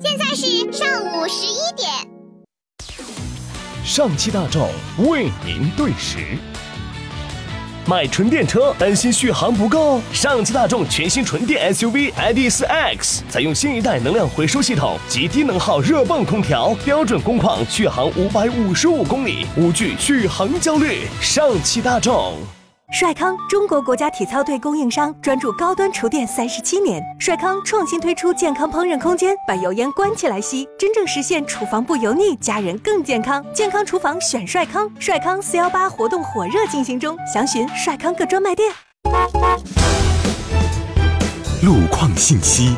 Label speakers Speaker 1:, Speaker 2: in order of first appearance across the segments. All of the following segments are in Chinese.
Speaker 1: 现在是上午十一点。
Speaker 2: 上汽大众为您对时。买纯电车担心续航不够？上汽大众全新纯电 SUV ID.4 X 采用新一代能量回收系统及低能耗热泵空调，标准工况，续航五百五十五公里，无惧续航焦虑。上汽大众。
Speaker 3: 帅康，中国国家体操队供应商，专注高端厨电三十七年。帅康创新推出健康烹饪空间，把油烟关起来吸，真正实现厨房不油腻，家人更健康。健康厨房选帅康，帅康四幺八活动火热进行中，详询帅康各专卖店。
Speaker 4: 路况信息，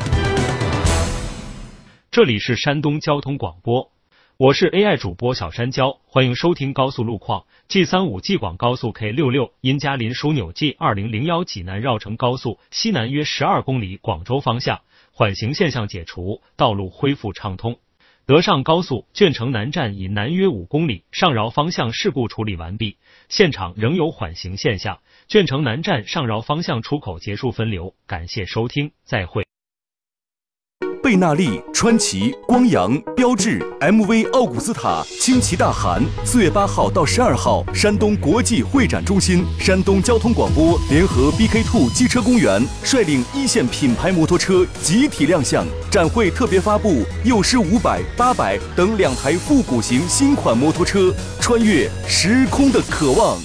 Speaker 5: 这里是山东交通广播。我是 AI 主播小山椒，欢迎收听高速路况。G 三五济广高速 K 六六因嘉林枢纽 G 二零零幺济南绕城高速西南约十二公里广州方向缓行现象解除，道路恢复畅通。德上高速卷城南站以南约五公里上饶方向事故处理完毕，现场仍有缓行现象。卷城南站上饶方向出口结束分流。感谢收听，再会。
Speaker 4: 贝纳利、川崎、光阳、标致、MV、奥古斯塔、轻骑大韩，四月八号到十二号，山东国际会展中心，山东交通广播联合 BK Two 机车公园，率领一线品牌摩托车集体亮相。展会特别发布幼狮五百、八百等两台复古型新款摩托车，穿越时空的渴望。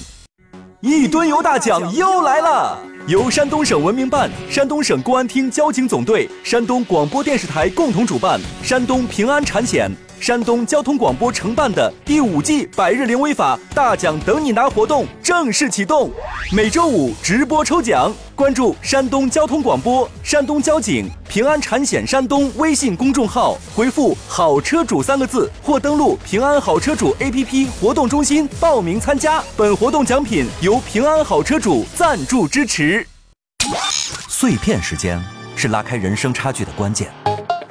Speaker 4: 一吨油大奖又来了！由山东省文明办、山东省公安厅交警总队、山东广播电视台共同主办，山东平安产险、山东交通广播承办的第五季百日零违法大奖等你拿活动正式启动，每周五直播抽奖。关注山东交通广播、山东交警、平安产险山东微信公众号，回复“好车主”三个字，或登录平安好车主 APP 活动中心报名参加。本活动奖品由平安好车主赞助支持。
Speaker 6: 碎片时间是拉开人生差距的关键。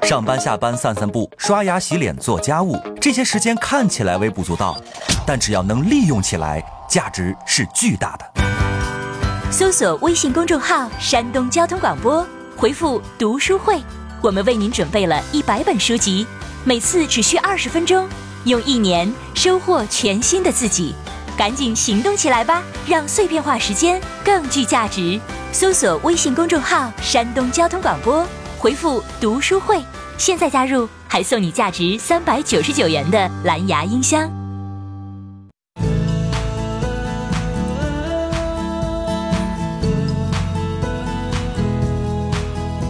Speaker 6: 上班下班散散步、刷牙洗脸、做家务，这些时间看起来微不足道，但只要能利用起来，价值是巨大的。
Speaker 7: 搜索微信公众号“山东交通广播”，回复“读书会”，我们为您准备了一百本书籍，每次只需二十分钟，用一年收获全新的自己。赶紧行动起来吧，让碎片化时间更具价值。搜索微信公众号“山东交通广播”，回复“读书会”，现在加入还送你价值三百九十九元的蓝牙音箱。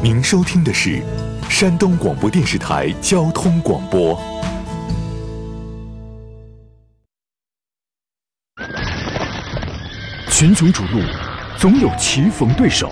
Speaker 4: 您收听的是山东广播电视台交通广播。群雄逐鹿，总有棋逢对手，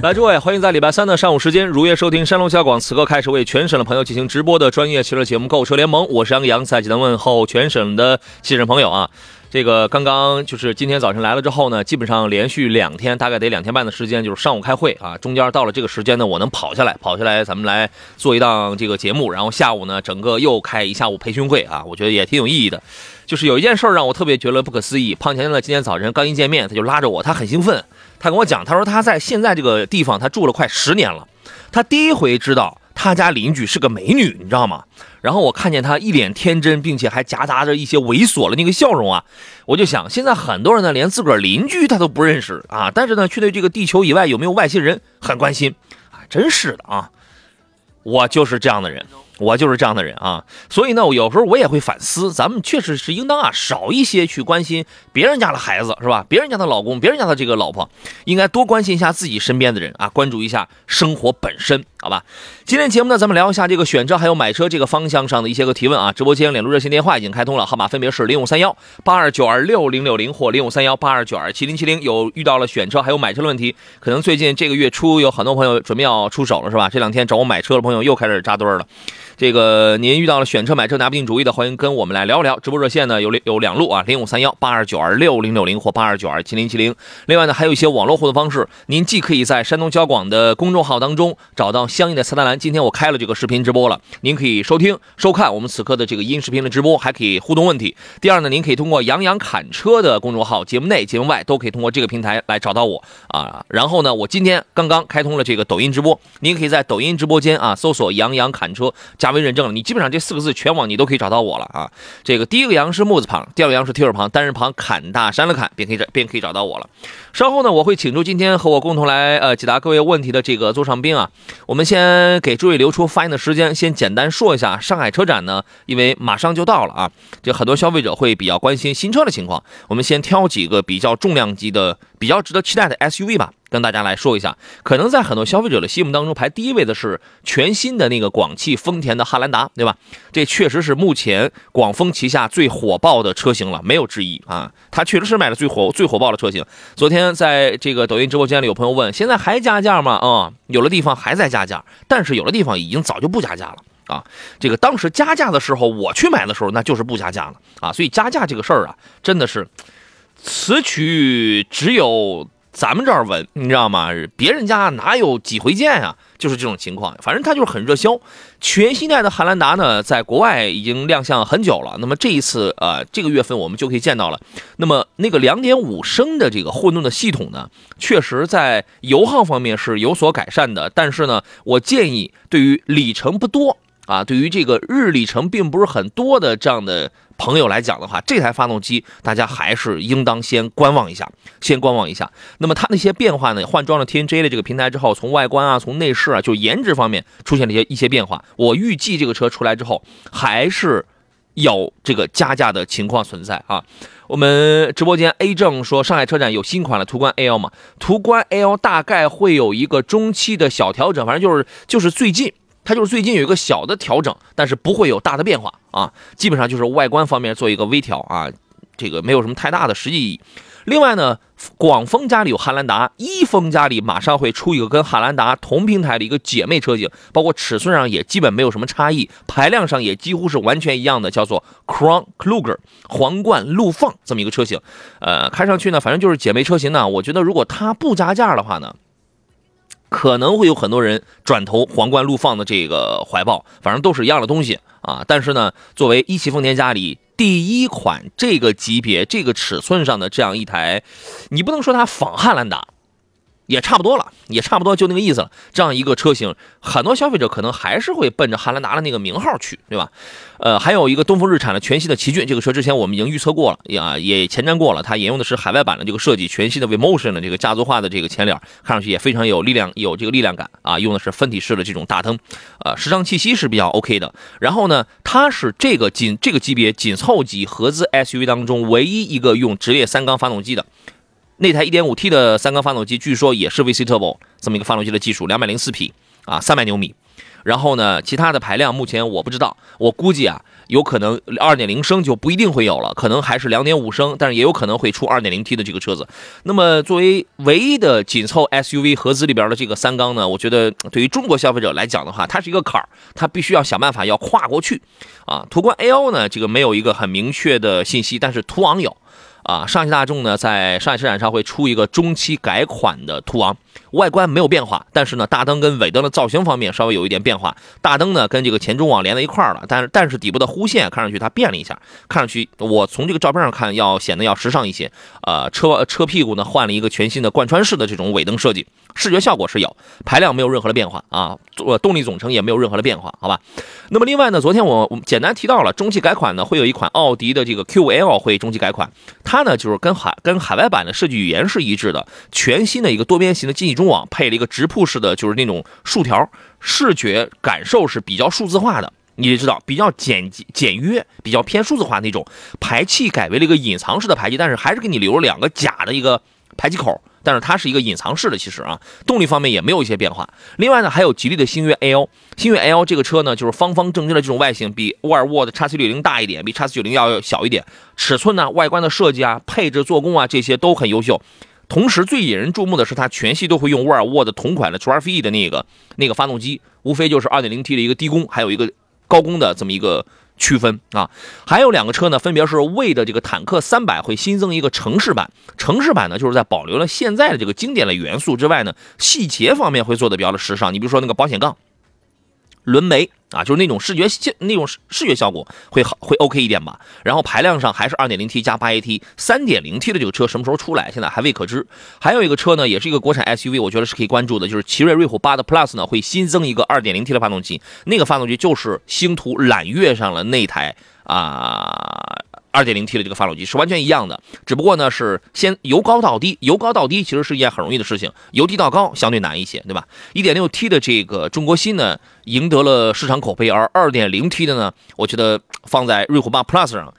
Speaker 8: 来，诸位，欢迎在礼拜三的上午时间如约收听山东交广此刻开始为全省的朋友进行直播的专业汽车节目《购车联盟》，我是杨洋，在济南问候全省的汽车朋友啊。这个刚刚就是今天早晨来了之后呢，基本上连续两天，大概得两天半的时间，就是上午开会啊，中间到了这个时间呢，我能跑下来，跑下来咱们来做一档这个节目，然后下午呢，整个又开一下午培训会啊，我觉得也挺有意义的。就是有一件事让我特别觉得不可思议，胖强呢今天早晨刚一见面，他就拉着我，他很兴奋。他跟我讲，他说他在现在这个地方他住了快十年了，他第一回知道他家邻居是个美女，你知道吗？然后我看见他一脸天真，并且还夹杂着一些猥琐的那个笑容啊，我就想，现在很多人呢连自个儿邻居他都不认识啊，但是呢却对这个地球以外有没有外星人很关心啊，真是的啊，我就是这样的人。我就是这样的人啊，所以呢，我有时候我也会反思，咱们确实是应当啊少一些去关心别人家的孩子，是吧？别人家的老公，别人家的这个老婆，应该多关心一下自己身边的人啊，关注一下生活本身好吧，今天节目呢，咱们聊一下这个选车还有买车这个方向上的一些个提问啊。直播间两路热线电话已经开通了，号码分别是零五三幺八二九二六零六零或零五三幺八二九二七零七零。有遇到了选车还有买车的问题，可能最近这个月初有很多朋友准备要出手了，是吧？这两天找我买车的朋友又开始扎堆了。这个您遇到了选车买车拿不定主意的，欢迎跟我们来聊聊。直播热线呢有有两路啊，零五三幺八二九二六零六零或八二九二七零七零。另外呢，还有一些网络互动方式，您既可以在山东交广的公众号当中找到相应的菜单栏。今天我开了这个视频直播了，您可以收听收看我们此刻的这个音视频的直播，还可以互动问题。第二呢，您可以通过杨洋侃车的公众号，节目内节目外都可以通过这个平台来找到我啊。然后呢，我今天刚刚开通了这个抖音直播，您可以在抖音直播间啊搜索杨洋侃车加。加微认证了，你基本上这四个字全网你都可以找到我了啊！这个第一个杨是木字旁，第二个杨是提手旁，单人旁，砍大山的砍，便可以便可以找到我了。稍后呢，我会请出今天和我共同来呃解答各位问题的这个座上宾啊。我们先给诸位留出发言的时间，先简单说一下上海车展呢，因为马上就到了啊，就很多消费者会比较关心新车的情况。我们先挑几个比较重量级的、比较值得期待的 SUV 吧。跟大家来说一下，可能在很多消费者的心目当中排第一位的是全新的那个广汽丰田的汉兰达，对吧？这确实是目前广丰旗下最火爆的车型了，没有之一啊！它确实是卖的最火最火爆的车型。昨天在这个抖音直播间里，有朋友问，现在还加价吗？啊，有的地方还在加价，但是有的地方已经早就不加价了啊！这个当时加价的时候，我去买的时候，那就是不加价了啊！所以加价这个事儿啊，真的是此曲只有。咱们这儿稳，你知道吗？别人家哪有几回见啊？就是这种情况，反正它就是很热销。全新代的汉兰达呢，在国外已经亮相很久了。那么这一次，呃，这个月份我们就可以见到了。那么那个2.5升的这个混动的系统呢，确实在油耗方面是有所改善的。但是呢，我建议对于里程不多啊，对于这个日里程并不是很多的这样的。朋友来讲的话，这台发动机大家还是应当先观望一下，先观望一下。那么它那些变化呢？换装了 TNGA 的这个平台之后，从外观啊，从内饰啊，就颜值方面出现了一些一些变化。我预计这个车出来之后，还是有这个加价的情况存在啊。我们直播间 A 正说，上海车展有新款的途观 L 嘛？途观 L 大概会有一个中期的小调整，反正就是就是最近。它就是最近有一个小的调整，但是不会有大的变化啊，基本上就是外观方面做一个微调啊，这个没有什么太大的实际意义。另外呢，广丰家里有汉兰达，一丰家里马上会出一个跟汉兰达同平台的一个姐妹车型，包括尺寸上也基本没有什么差异，排量上也几乎是完全一样的，叫做 Crown Kluger 皇冠陆放这么一个车型。呃，看上去呢，反正就是姐妹车型呢，我觉得如果它不加价的话呢。可能会有很多人转投皇冠陆放的这个怀抱，反正都是一样的东西啊。但是呢，作为一汽丰田家里第一款这个级别、这个尺寸上的这样一台，你不能说它仿汉兰达。也差不多了，也差不多就那个意思了。这样一个车型，很多消费者可能还是会奔着汉兰达的那个名号去，对吧？呃，还有一个东风日产的全新的奇骏，这个车之前我们已经预测过了，呀，也前瞻过了。它沿用的是海外版的这个设计，全新的 Vemotion 的这个家族化的这个前脸，看上去也非常有力量，有这个力量感啊。用的是分体式的这种大灯，呃，时尚气息是比较 OK 的。然后呢，它是这个紧这个级别紧凑级合资 SUV 当中唯一一个用直列三缸发动机的。那台 1.5T 的三缸发动机，据说也是 VC Turbo 这么一个发动机的技术，204匹啊，300牛米。然后呢，其他的排量目前我不知道，我估计啊，有可能2.0升就不一定会有了，可能还是2.5升，但是也有可能会出 2.0T 的这个车子。那么作为唯一的紧凑 SUV 合资里边的这个三缸呢，我觉得对于中国消费者来讲的话，它是一个坎儿，它必须要想办法要跨过去啊。途观 L 呢，这个没有一个很明确的信息，但是途昂有。啊，上汽大众呢，在上海车展上会出一个中期改款的途昂，外观没有变化，但是呢，大灯跟尾灯的造型方面稍微有一点变化。大灯呢，跟这个前中网连在一块儿了，但是但是底部的弧线看上去它变了一下，看上去我从这个照片上看要显得要时尚一些。呃，车车屁股呢换了一个全新的贯穿式的这种尾灯设计，视觉效果是有，排量没有任何的变化啊，动力总成也没有任何的变化，好吧？那么另外呢，昨天我我简单提到了中期改款呢，会有一款奥迪的这个 QL 会中期改款，它呢就是跟海跟海外版的设计语言是一致的，全新的一个多边形的进气中网，配了一个直瀑式的，就是那种竖条，视觉感受是比较数字化的，你也知道比较简简约，比较偏数字化那种。排气改为了一个隐藏式的排气，但是还是给你留了两个假的一个排气口但是它是一个隐藏式的，其实啊，动力方面也没有一些变化。另外呢，还有吉利的星越 L，星越 L 这个车呢，就是方方正正的这种外形，比沃尔沃的 x C 六零大一点，比 x C 九零要小一点，尺寸呢、外观的设计啊、配置、做工啊这些都很优秀。同时最引人注目的是，它全系都会用沃尔沃的同款的 12V 的那个那个发动机，无非就是 2.0T 的一个低功，还有一个高功的这么一个。区分啊，还有两个车呢，分别是为的这个坦克三百会新增一个城市版，城市版呢就是在保留了现在的这个经典的元素之外呢，细节方面会做的比较的时尚。你比如说那个保险杠。轮眉啊，就是那种视觉效那种视觉效果会好会 OK 一点吧。然后排量上还是 2.0T 加 8AT，3.0T 的这个车什么时候出来，现在还未可知。还有一个车呢，也是一个国产 SUV，我觉得是可以关注的，就是奇瑞瑞虎8的 Plus 呢会新增一个 2.0T 的发动机，那个发动机就是星途揽月上了那台啊。二点零 T 的这个发动机是完全一样的，只不过呢是先由高到低，由高到低其实是一件很容易的事情，由低到高相对难一些，对吧？一点六 T 的这个中国新呢赢得了市场口碑，而二点零 T 的呢，我觉得放在瑞虎8 Plus 上，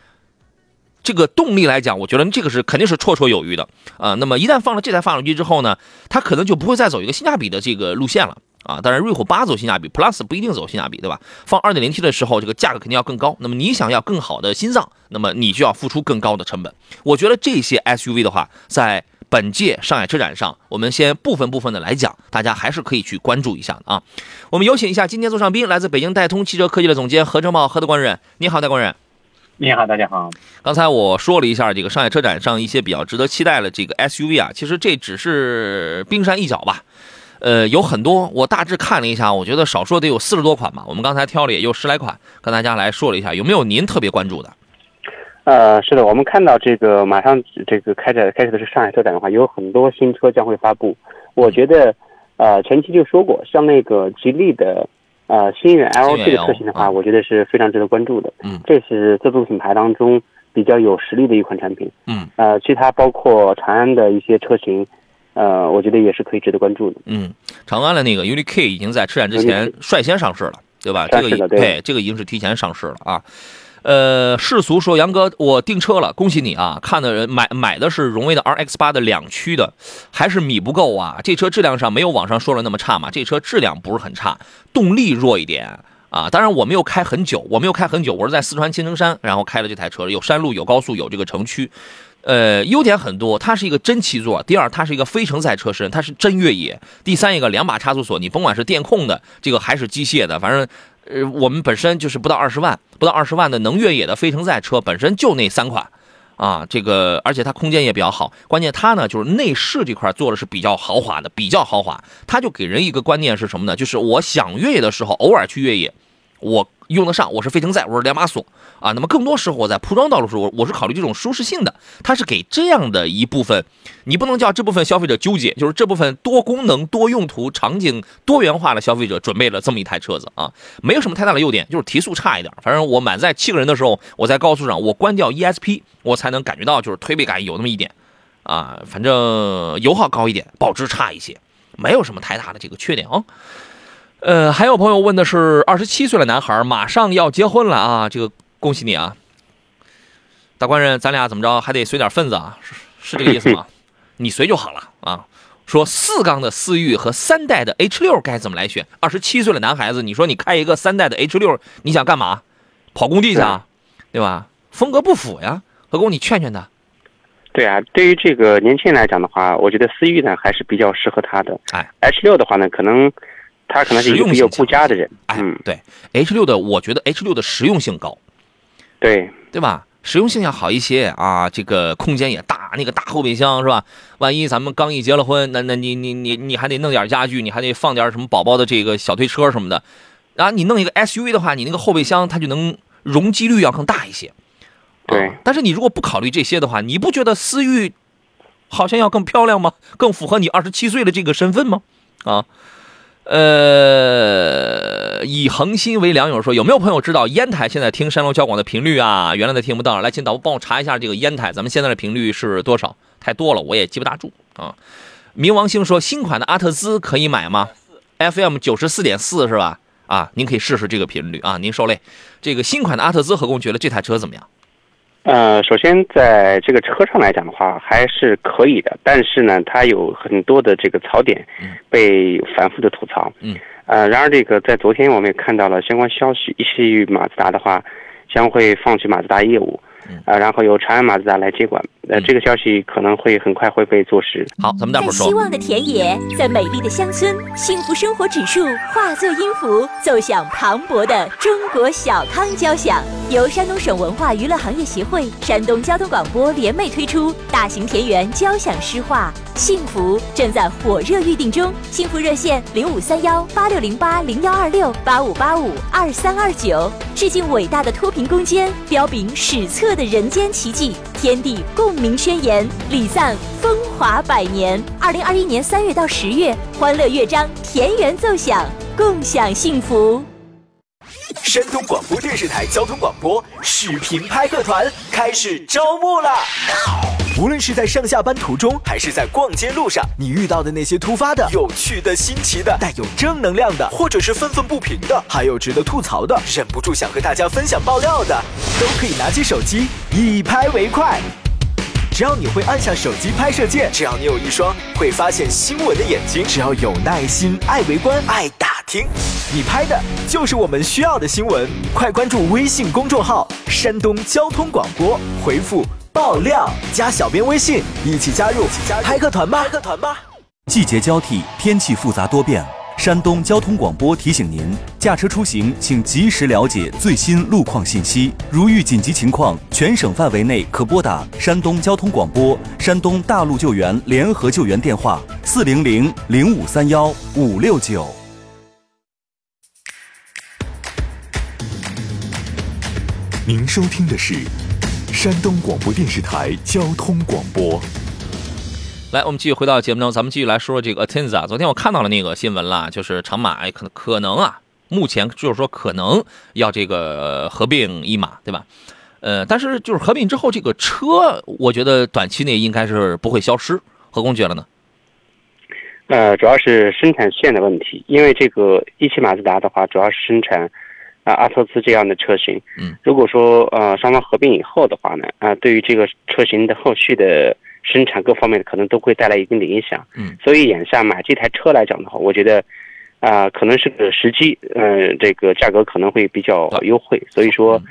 Speaker 8: 这个动力来讲，我觉得这个是肯定是绰绰有余的啊。那么一旦放了这台发动机之后呢，它可能就不会再走一个性价比的这个路线了。啊，当然，瑞虎八走性价比，Plus 不一定走性价比，对吧？放 2.0T 的时候，这个价格肯定要更高。那么你想要更好的心脏，那么你就要付出更高的成本。我觉得这些 SUV 的话，在本届上海车展上，我们先部分部分的来讲，大家还是可以去关注一下的啊。我们有请一下今天座上宾，来自北京戴通汽车科技的总监何正茂，何德官人。你好，戴官人。
Speaker 9: 你好，大家好。
Speaker 8: 刚才我说了一下这个上海车展上一些比较值得期待的这个 SUV 啊，其实这只是冰山一角吧。呃，有很多，我大致看了一下，我觉得少说得有四十多款吧。我们刚才挑了也有十来款，跟大家来说了一下，有没有您特别关注的？
Speaker 9: 呃，是的，我们看到这个马上这个开展开始的是上海车展的话，有很多新车将会发布。我觉得，呃，前期就说过，像那个吉利的呃星越 L 这个车型的话，我觉得是非常值得关注的。
Speaker 8: 嗯，
Speaker 9: 这是自主品牌当中比较有实力的一款产品。
Speaker 8: 嗯，
Speaker 9: 呃，其他包括长安的一些车型。呃，我觉得也是可以值得关注的。
Speaker 8: 嗯，长安的那个 UNI K 已经在车展之前率先上市了，对吧？这个
Speaker 9: 对，
Speaker 8: 这个已经是提前上市了啊。呃，世俗说杨哥，我订车了，恭喜你啊！看的人买买的是荣威的 RX 八的两驱的，还是米不够啊？这车质量上没有网上说的那么差嘛？这车质量不是很差，动力弱一点啊。当然我没有开很久，我没有开很久，我是在四川青城山，然后开了这台车，有山路，有高速，有这个城区。呃，优点很多，它是一个真七座。第二，它是一个非承载车身，它是真越野。第三，一个两把差速锁，你甭管是电控的这个还是机械的，反正，呃，我们本身就是不到二十万，不到二十万的能越野的非承载车，本身就那三款，啊，这个而且它空间也比较好，关键它呢就是内饰这块做的是比较豪华的，比较豪华，它就给人一个观念是什么呢？就是我想越野的时候，偶尔去越野，我。用得上，我是非承载，我是两把锁啊。那么更多时候我在铺装道路时候，我我是考虑这种舒适性的。它是给这样的一部分，你不能叫这部分消费者纠结，就是这部分多功能、多用途、场景多元化的消费者准备了这么一台车子啊。没有什么太大的优点，就是提速差一点。反正我满载七个人的时候，我在高速上我关掉 ESP，我才能感觉到就是推背感有那么一点啊。反正油耗高一点，保值差一些，没有什么太大的这个缺点啊。呃，还有朋友问的是，二十七岁的男孩马上要结婚了啊，这个恭喜你啊，大官人，咱俩怎么着还得随点份子啊，是是这个意思吗？你随就好了啊。说四缸的思域和三代的 H 六该怎么来选？二十七岁的男孩子，你说你开一个三代的 H 六，你想干嘛？跑工地去啊，对吧？风格不符呀，何工，你劝劝他。
Speaker 9: 对啊，对于这个年轻人来讲的话，我觉得思域呢还是比较适合他的。
Speaker 8: 哎
Speaker 9: ，H 六的话呢，可能。他可能是一个比较顾家的人，
Speaker 8: 哎，对，H 六的，我觉得 H 六的实用性高，
Speaker 9: 对
Speaker 8: 对吧？实用性要好一些啊，这个空间也大，那个大后备箱是吧？万一咱们刚一结了婚，那那你你你你还得弄点家具，你还得放点什么宝宝的这个小推车什么的，然后你弄一个 SUV 的话，你那个后备箱它就能容积率要更大一些，
Speaker 9: 对。
Speaker 8: 但是你如果不考虑这些的话，你不觉得思域好像要更漂亮吗？更符合你二十七岁的这个身份吗？啊？呃，以恒心为良友说，有没有朋友知道烟台现在听山东交广的频率啊？原来的听不到，来，请导播帮我查一下这个烟台，咱们现在的频率是多少？太多了，我也记不大住啊。冥王星说，新款的阿特兹可以买吗？FM 九十四点四是吧？啊，您可以试试这个频率啊，您受累。这个新款的阿特兹，何工觉得这台车怎么样？
Speaker 9: 呃，首先在这个车上来讲的话，还是可以的，但是呢，它有很多的这个槽点被反复的吐槽。
Speaker 8: 嗯。
Speaker 9: 呃，然而这个在昨天我们也看到了相关消息，一汽马自达的话将会放弃马自达业务，啊，然后由长安马自达来接管。呃，这个消息可能会很快会被坐实。
Speaker 8: 好，咱们待会儿说。
Speaker 7: 在希望的田野，在美丽的乡村，幸福生活指数化作音符，奏响磅礴的中国小康交响。由山东省文化娱乐行业协会、山东交通广播联袂推出大型田园交响诗画《幸福》，正在火热预定中。幸福热线零五三幺八六零八零幺二六八五八五二三二九。致敬伟大的脱贫攻坚，彪炳史册的人间奇迹，天地共鸣宣言，礼赞风华百年。二零二一年三月到十月，欢乐乐章，田园奏响，共享幸福。
Speaker 10: 山东广播电视台交通广播视频拍客团开始招募了。无论是在上下班途中，还是在逛街路上，你遇到的那些突发的、有趣的、新奇的、带有正能量的，或者是愤愤不平的，还有值得吐槽的，忍不住想和大家分享爆料的，都可以拿起手机一拍为快。只要你会按下手机拍摄键，只要你有一双会发现新闻的眼睛，只要有耐心、爱围观、爱打听，你拍的就是我们需要的新闻。快关注微信公众号“山东交通广播”，回复“爆料”加小编微信，一起加入拍客团吧！拍客团吧！
Speaker 11: 季节交替，天气复杂多变。山东交通广播提醒您：驾车出行请及时了解最新路况信息。如遇紧急情况，全省范围内可拨打山东交通广播山东大陆救援联合救援电话：四零零零五三幺五六九。
Speaker 10: 您收听的是山东广播电视台交通广播。
Speaker 8: 来，我们继续回到节目中，咱们继续来说说这个 Atenza。昨天我看到了那个新闻了，就是长马可能可能啊，目前就是说可能要这个合并一马，对吧？呃，但是就是合并之后，这个车我觉得短期内应该是不会消失。何工觉得呢？
Speaker 9: 呃，主要是生产线的问题，因为这个一汽马自达的话，主要是生产啊阿特兹这样的车型。
Speaker 8: 嗯，
Speaker 9: 如果说呃双方合并以后的话呢，啊，对于这个车型的后续的。生产各方面可能都会带来一定的影响，
Speaker 8: 嗯，
Speaker 9: 所以眼下买这台车来讲的话，我觉得，啊，可能是个时机，嗯，这个价格可能会比较优惠，所以说，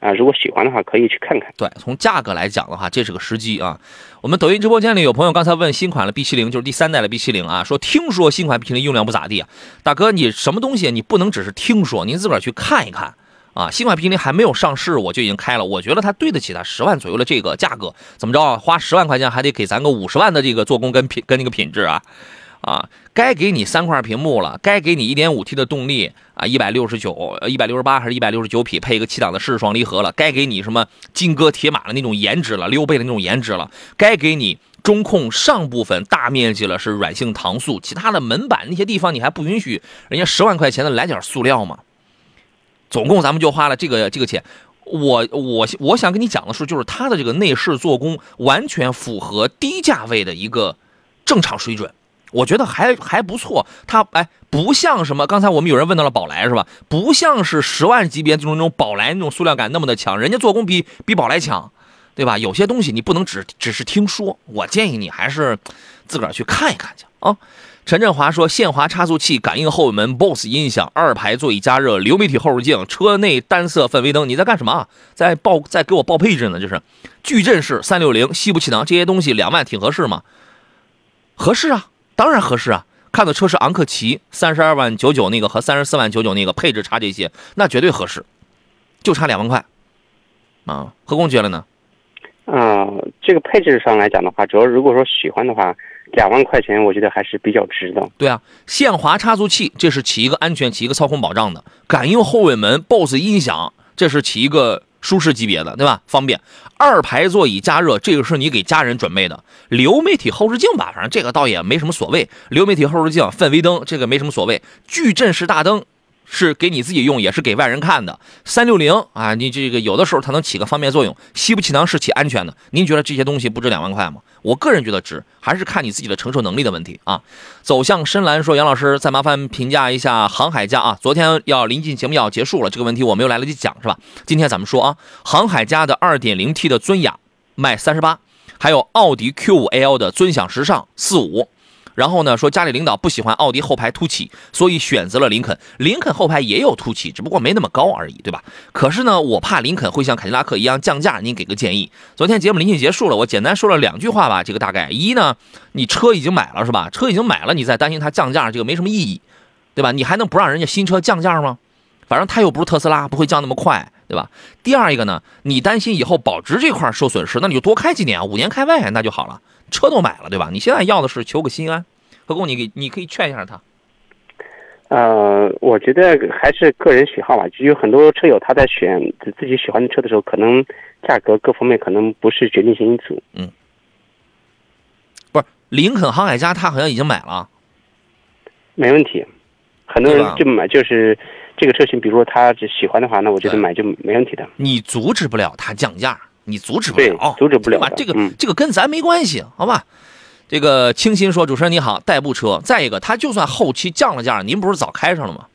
Speaker 9: 啊，如果喜欢的话，可以去看看。
Speaker 8: 对，从价格来讲的话，这是个时机啊。我们抖音直播间里有朋友刚才问新款的 B 七零，就是第三代的 B 七零啊，说听说新款 B 七零用量不咋地啊，大哥，你什么东西你不能只是听说，您自个儿去看一看。啊，新款 B 七零还没有上市，我就已经开了。我觉得它对得起它十万左右的这个价格。怎么着啊？花十万块钱还得给咱个五十万的这个做工跟品跟那个品质啊！啊，该给你三块屏幕了，该给你一点五 T 的动力啊，一百六十九、一百六十八还是一百六十九匹，配一个七档的湿式双离合了。该给你什么金戈铁马的那种颜值了，溜背的那种颜值了。该给你中控上部分大面积了是软性搪塑，其他的门板那些地方你还不允许人家十万块钱的来点塑料吗？总共咱们就花了这个这个钱，我我我想跟你讲的是，就是它的这个内饰做工完全符合低价位的一个正常水准，我觉得还还不错。它哎，不像什么刚才我们有人问到了宝来是吧？不像是十万级别这种那种宝来那种塑料感那么的强，人家做工比比宝来强，对吧？有些东西你不能只只是听说，我建议你还是自个儿去看一看去啊。陈振华说：“限滑差速器、感应后尾门、BOSS 音响、二排座椅加热、流媒体后视镜、车内单色氛围灯，你在干什么啊？在报，在给我报配置呢？就是矩阵式三六零西部气囊，这些东西两万挺合适吗？合适啊，当然合适啊！看的车是昂克旗，三十二万九九那个和三十四万九九那个配置差这些，那绝对合适，就差两万块啊！何工觉得呢？
Speaker 9: 啊，这个配置上来讲的话，主要如果说喜欢的话。”两万块钱，我觉得还是比较值的。
Speaker 8: 对啊，限滑差速器，这是起一个安全、起一个操控保障的；感应后尾门、BOSS 音响，这是起一个舒适级别的，对吧？方便。二排座椅加热，这个是你给家人准备的。流媒体后视镜吧，反正这个倒也没什么所谓。流媒体后视镜、氛围灯，这个没什么所谓。矩阵式大灯，是给你自己用，也是给外人看的。三六零啊，你这个有的时候它能起个方便作用，吸不气囊是起安全的。您觉得这些东西不值两万块吗？我个人觉得值，还是看你自己的承受能力的问题啊。走向深蓝说，杨老师再麻烦评价一下航海家啊。昨天要临近节目要结束了，这个问题我没有来得及讲是吧？今天咱们说啊，航海家的二点零 T 的尊雅卖三十八，还有奥迪 Q 五 L 的尊享时尚四五。然后呢，说家里领导不喜欢奥迪后排凸起，所以选择了林肯。林肯后排也有凸起，只不过没那么高而已，对吧？可是呢，我怕林肯会像凯迪拉克一样降价，您给个建议。昨天节目临近结束了，我简单说了两句话吧。这个大概一呢，你车已经买了是吧？车已经买了，你再担心它降价，这个没什么意义，对吧？你还能不让人家新车降价吗？反正它又不是特斯拉，不会降那么快，对吧？第二一个呢，你担心以后保值这块受损失，那你就多开几年，五年开外那就好了。车都买了，对吧？你现在要的是求个心安。何工，你给你可以劝一下他。
Speaker 9: 呃，我觉得还是个人喜好吧。就有很多车友他在选自己喜欢的车的时候，可能价格各方面可能不是决定性因素。
Speaker 8: 嗯，不是林肯航海家，他好像已经买了。
Speaker 9: 没问题，很多人就买就是这个车型，比如说他只喜欢的话，那我觉得买就没问题的。
Speaker 8: 你阻止不了他降价，你阻止不了，
Speaker 9: 阻止不了。
Speaker 8: 这个这个跟咱没关系，好吧？这个清新说：“主持人你好，代步车。再一个，他就算后期降了价，您不是早开上了吗？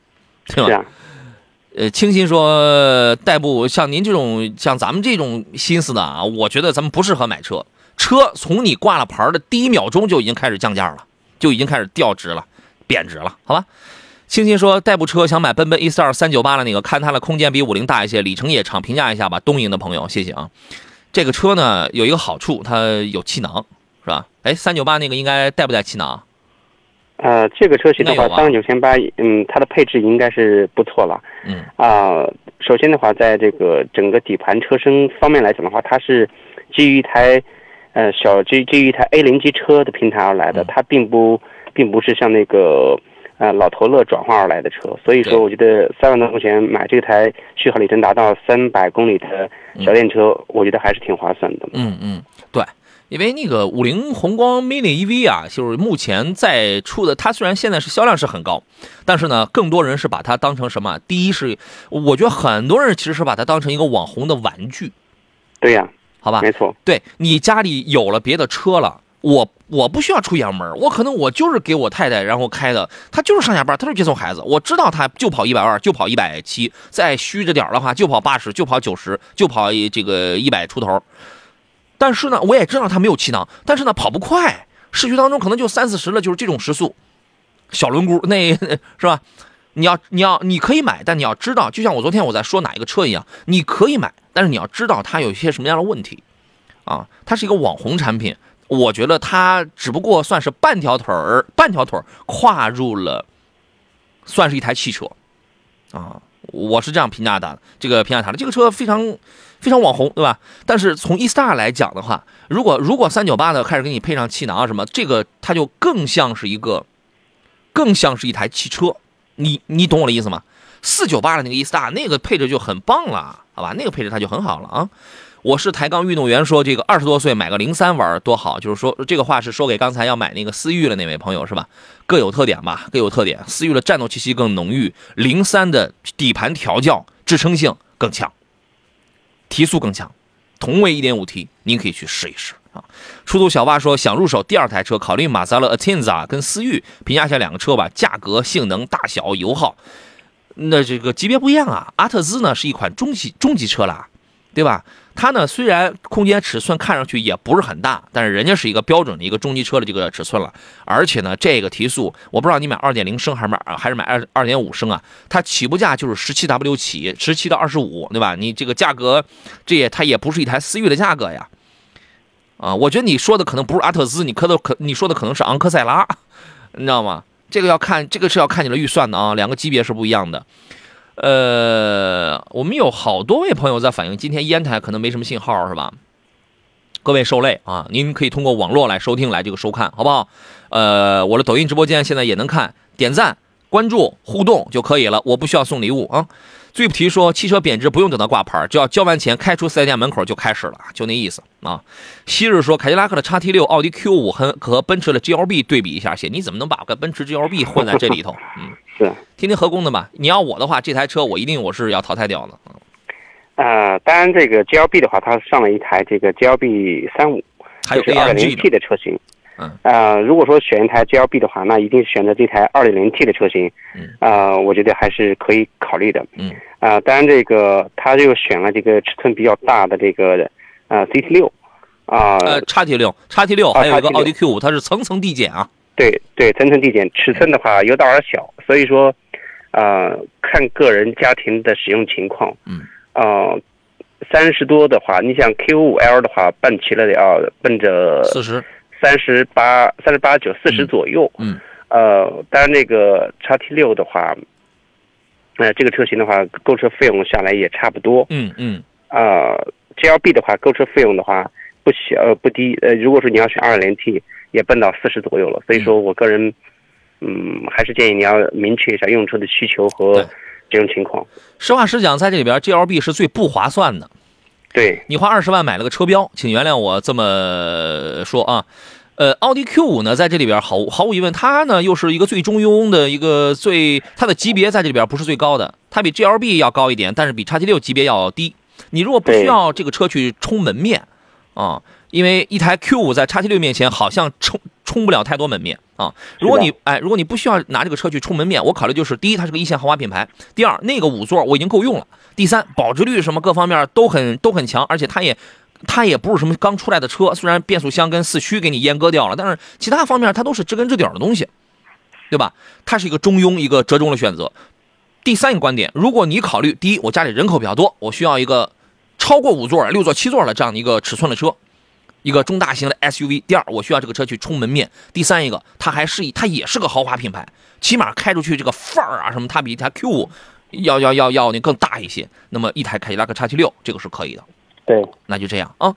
Speaker 8: 对吧？呃，清新说，代步像您这种像咱们这种心思的啊，我觉得咱们不适合买车。车从你挂了牌的第一秒钟就已经开始降价了，就已经开始掉值了，贬值了，好吧？清新说，代步车想买奔奔 E 四二三九八的那个，看它的空间比五菱大一些，里程也长，评价一下吧。东营的朋友，谢谢啊。这个车呢有一个好处，它有气囊。”是吧？哎，三九八那个应该带不带气囊？
Speaker 9: 呃，这个车型的话，三万九千八，嗯，它的配置应该是不错了。
Speaker 8: 嗯
Speaker 9: 啊，首先的话，在这个整个底盘车身方面来讲的话，它是基于一台呃小基基于一台 A 零级车的平台而来的，它并不并不是像那个呃老头乐转化而来的车，所以说我觉得三万多块钱买这台续航里程达到三百公里的小电车，我觉得还是挺划算的。
Speaker 8: 嗯嗯，对。因为那个五菱宏光 mini EV 啊，就是目前在出的，它虽然现在是销量是很高，但是呢，更多人是把它当成什么？第一是，我觉得很多人其实是把它当成一个网红的玩具。
Speaker 9: 对呀，
Speaker 8: 好吧，
Speaker 9: 没错。
Speaker 8: 对你家里有了别的车了，我我不需要出远门，我可能我就是给我太太然后开的，她就是上下班，她就接送孩子，我知道她就跑一百二，就跑一百七，再虚着点的话就跑八十，就跑九十，就跑这个一百出头。但是呢，我也知道她没有气囊，但是呢，跑不快，市区当中可能就三四十了，就是这种时速，小轮毂那是吧？你要你要你可以买，但你要知道，就像我昨天我在说哪一个车一样，你可以买，但是你要知道它有一些什么样的问题，啊，它是一个网红产品，我觉得它只不过算是半条腿儿，半条腿儿跨入了，算是一台汽车，啊，我是这样评价的，这个评价它的这个车非常。非常网红，对吧？但是从 e star 来讲的话，如果如果三九八的开始给你配上气囊啊什么，这个它就更像是一个，更像是一台汽车。你你懂我的意思吗？四九八的那个 e star 那个配置就很棒了，好吧？那个配置它就很好了啊。我是抬杠运动员，说这个二十多岁买个零三玩多好，就是说这个话是说给刚才要买那个思域的那位朋友是吧？各有特点吧，各有特点。思域的战斗气息更浓郁，零三的底盘调教支撑性更强。提速更强，同为 1.5T，您可以去试一试啊。出租小八说想入手第二台车，考虑马自达 Atenza 跟思域，评价一下两个车吧，价格、性能、大小、油耗，那这个级别不一样啊。阿特兹呢是一款中级中级车啦，对吧？它呢，虽然空间尺寸看上去也不是很大，但是人家是一个标准的一个中级车的这个尺寸了。而且呢，这个提速，我不知道你买二点零升还是买还是买二二点五升啊？它起步价就是十七 W 起，十七到二十五，对吧？你这个价格，这也它也不是一台思域的价格呀。啊，我觉得你说的可能不是阿特兹，你可能可你说的可能是昂克赛拉，你知道吗？这个要看，这个是要看你的预算的啊，两个级别是不一样的。呃，我们有好多位朋友在反映，今天烟台可能没什么信号，是吧？各位受累啊！您可以通过网络来收听，来这个收看，好不好？呃，我的抖音直播间现在也能看，点赞、关注、互动就可以了，我不需要送礼物啊。最不提说汽车贬值不用等到挂牌，只要交完钱开出四 S 店门口就开始了，就那意思啊。昔日说凯迪拉克的 XT 六、奥迪 Q 五和和奔驰的 GLB 对比一下，写你怎么能把个奔驰 GLB 混在这里头？嗯，
Speaker 9: 是
Speaker 8: 听听何工的吧。你要我的话，这台车我一定我是要淘汰掉的。
Speaker 9: 呃，当然这个 GLB 的话，它上了一台这个 GLB 三五，
Speaker 8: 还有 AMG
Speaker 9: 点零 T，
Speaker 8: 的
Speaker 9: 车型。
Speaker 8: 嗯，
Speaker 9: 呃，如果说选一台 GLB 的话，那一定是选择这台 2.0T 的车型。
Speaker 8: 嗯，
Speaker 9: 呃，我觉得还是可以考虑的。
Speaker 8: 嗯，
Speaker 9: 啊、当然这个他又选了这个尺寸比较大的这个呃 CT 六，啊、
Speaker 8: 呃，叉 T 六，叉 T 六，还有一个奥迪 Q 五，它是层层递减啊。
Speaker 9: 对对，层层递减，尺寸的话由大而小，所以说，呃，看个人家庭的使用情况。
Speaker 8: 嗯。
Speaker 9: 呃，三十多的话，你像 Q 五 L 的话，奔齐了得要奔着
Speaker 8: 四十，
Speaker 9: 三十八、三十八九、四十左右。
Speaker 8: 嗯。
Speaker 9: 呃，当然那个叉 T 六的话，呃，这个车型的话，购车费用下来也差不多。
Speaker 8: 嗯嗯
Speaker 9: 呃，GLB 的话，购车费用的话不小呃不低，呃，如果说你要选二点零 T，也奔到四十左右了。所以说我个人，嗯，还是建议你要明确一下用车的需求和这种情况。
Speaker 8: 实话实讲，在这里边 GLB 是最不划算的。
Speaker 9: 对，
Speaker 8: 你花二十万买了个车标，请原谅我这么说啊。呃，奥迪 Q 五呢，在这里边毫毫无疑问，它呢又是一个最中庸的一个最，它的级别在这里边不是最高的，它比 GLB 要高一点，但是比 x T 六级别要低。你如果不需要这个车去冲门面啊，因为一台 Q 五在 x T 六面前好像冲冲不了太多门面啊。如果你哎，如果你不需要拿这个车去充门面，我考虑就是第一，它是个一线豪华品牌；第二，那个五座我已经够用了；第三，保值率什么各方面都很都很强，而且它也它也不是什么刚出来的车，虽然变速箱跟四驱给你阉割掉了，但是其他方面它都是知根知底的东西，对吧？它是一个中庸、一个折中的选择。第三个观点，如果你考虑第一，我家里人口比较多，我需要一个超过五座、六座、七座的这样的一个尺寸的车，一个中大型的 SUV。第二，我需要这个车去充门面。第三一个，它还是它也是个豪华品牌，起码开出去这个范儿啊什么，它比一台 Q 五要要要要那更大一些。那么一台凯迪拉克 x T 六这个是可以的。
Speaker 9: 对，
Speaker 8: 那就这样啊。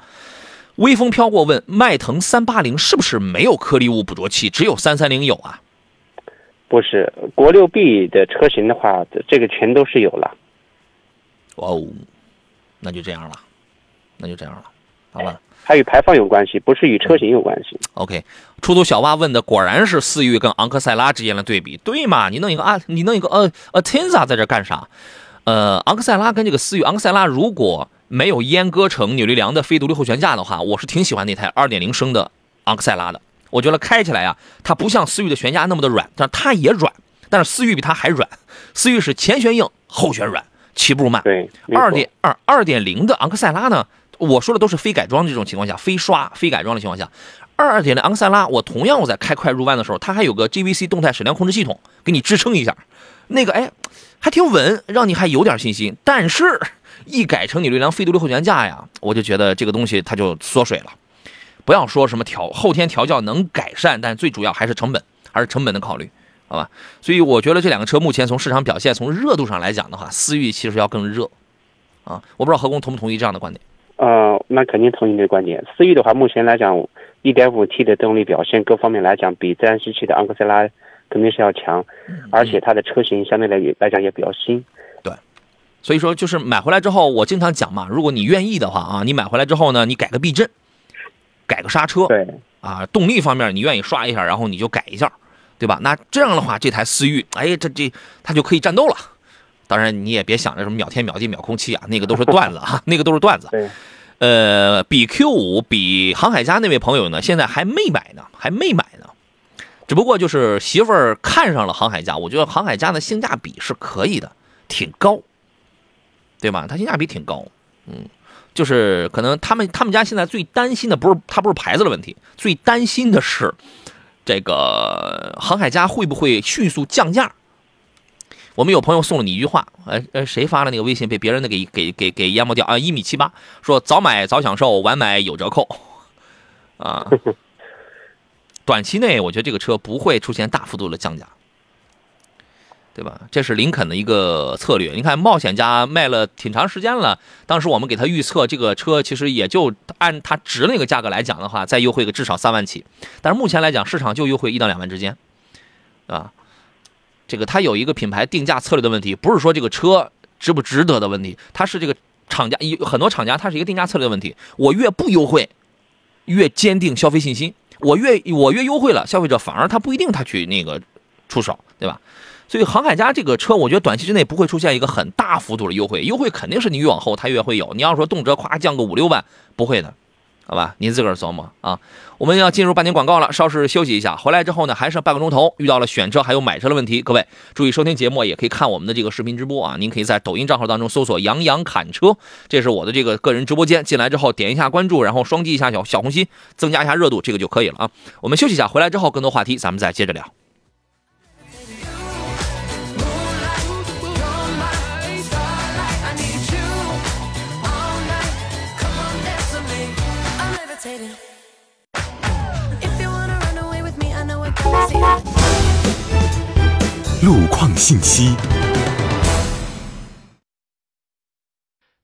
Speaker 8: 微风飘过问：迈腾三八零是不是没有颗粒物捕捉器，只有三三零有啊？
Speaker 9: 不是国六 B 的车型的话，这个全都是有了。
Speaker 8: 哇哦，那就这样了，那就这样了，好吧
Speaker 9: 它与排放有关系，不是与车型有关系。
Speaker 8: ？OK，出租小蛙问的果然是思域跟昂克赛拉之间的对比，对嘛？你弄一个啊，你弄一个呃呃 Tenza 在这干啥？呃，昂克赛拉跟这个思域，昂克赛拉如果没有阉割成扭力梁的非独立后悬架的话，我是挺喜欢那台2.0升的昂克赛拉的。我觉得开起来啊，它不像思域的悬架那么的软，但它也软，但是思域比它还软。思域是前悬硬后悬软，起步慢。
Speaker 9: 对，
Speaker 8: 二点二二点零的昂克赛拉呢，我说的都是非改装这种情况下，非刷非改装的情况下，二二点的昂克赛拉，我同样我在开快入弯的时候，它还有个 GVC 动态矢量控制系统给你支撑一下，那个哎还挺稳，让你还有点信心。但是，一改成你这辆非独立后悬架呀，我就觉得这个东西它就缩水了。不要说什么调后天调教能改善，但最主要还是成本，还是成本的考虑，好吧？所以我觉得这两个车目前从市场表现、从热度上来讲的话，思域其实要更热，啊，我不知道何工同不同意这样的观点。
Speaker 9: 呃，那肯定同意你的观点。思域的话，目前来讲，1.5T 的动力表现各方面来讲，比自然吸气的昂克赛拉肯定是要强，而且它的车型相对来来讲也比较新。
Speaker 8: 对所以说，就是买回来之后，我经常讲嘛，如果你愿意的话啊，你买回来之后呢，你改个避震，改个刹车，
Speaker 9: 对，
Speaker 8: 啊，动力方面你愿意刷一下，然后你就改一下，对吧？那这样的话，这台思域，哎，这这它就可以战斗了。当然，你也别想着什么秒天秒地秒空气啊，那个都是段子啊，那个都是段子。
Speaker 9: 对，
Speaker 8: 呃，比 Q 五比航海家那位朋友呢，现在还没买呢，还没买呢。只不过就是媳妇儿看上了航海家，我觉得航海家的性价比是可以的，挺高，对吧？它性价比挺高，嗯，就是可能他们他们家现在最担心的不是它不是牌子的问题，最担心的是这个航海家会不会迅速降价。我们有朋友送了你一句话，呃呃，谁发了那个微信被别人的给给给给淹没掉啊？一米七八，说早买早享受，晚买有折扣，啊，短期内我觉得这个车不会出现大幅度的降价，对吧？这是林肯的一个策略。你看冒险家卖了挺长时间了，当时我们给他预测这个车其实也就按它值那个价格来讲的话，再优惠个至少三万起，但是目前来讲市场就优惠一到两万之间，啊。这个它有一个品牌定价策略的问题，不是说这个车值不值得的问题，它是这个厂家有很多厂家它是一个定价策略的问题。我越不优惠，越坚定消费信心。我越我越优惠了，消费者反而他不一定他去那个出手，对吧？所以航海家这个车，我觉得短期之内不会出现一个很大幅度的优惠，优惠肯定是你越往后它越会有。你要说动辄夸降个五六万，不会的。好吧，您自个琢磨啊！我们要进入半点广告了，稍事休息一下。回来之后呢，还剩半个钟头，遇到了选车还有买车的问题，各位注意收听节目，也可以看我们的这个视频直播啊。您可以在抖音账号当中搜索“杨洋侃车”，这是我的这个个人直播间。进来之后点一下关注，然后双击一下小小红心，增加一下热度，这个就可以了啊。我们休息一下，回来之后更多话题咱们再接着聊。
Speaker 11: 路况信息，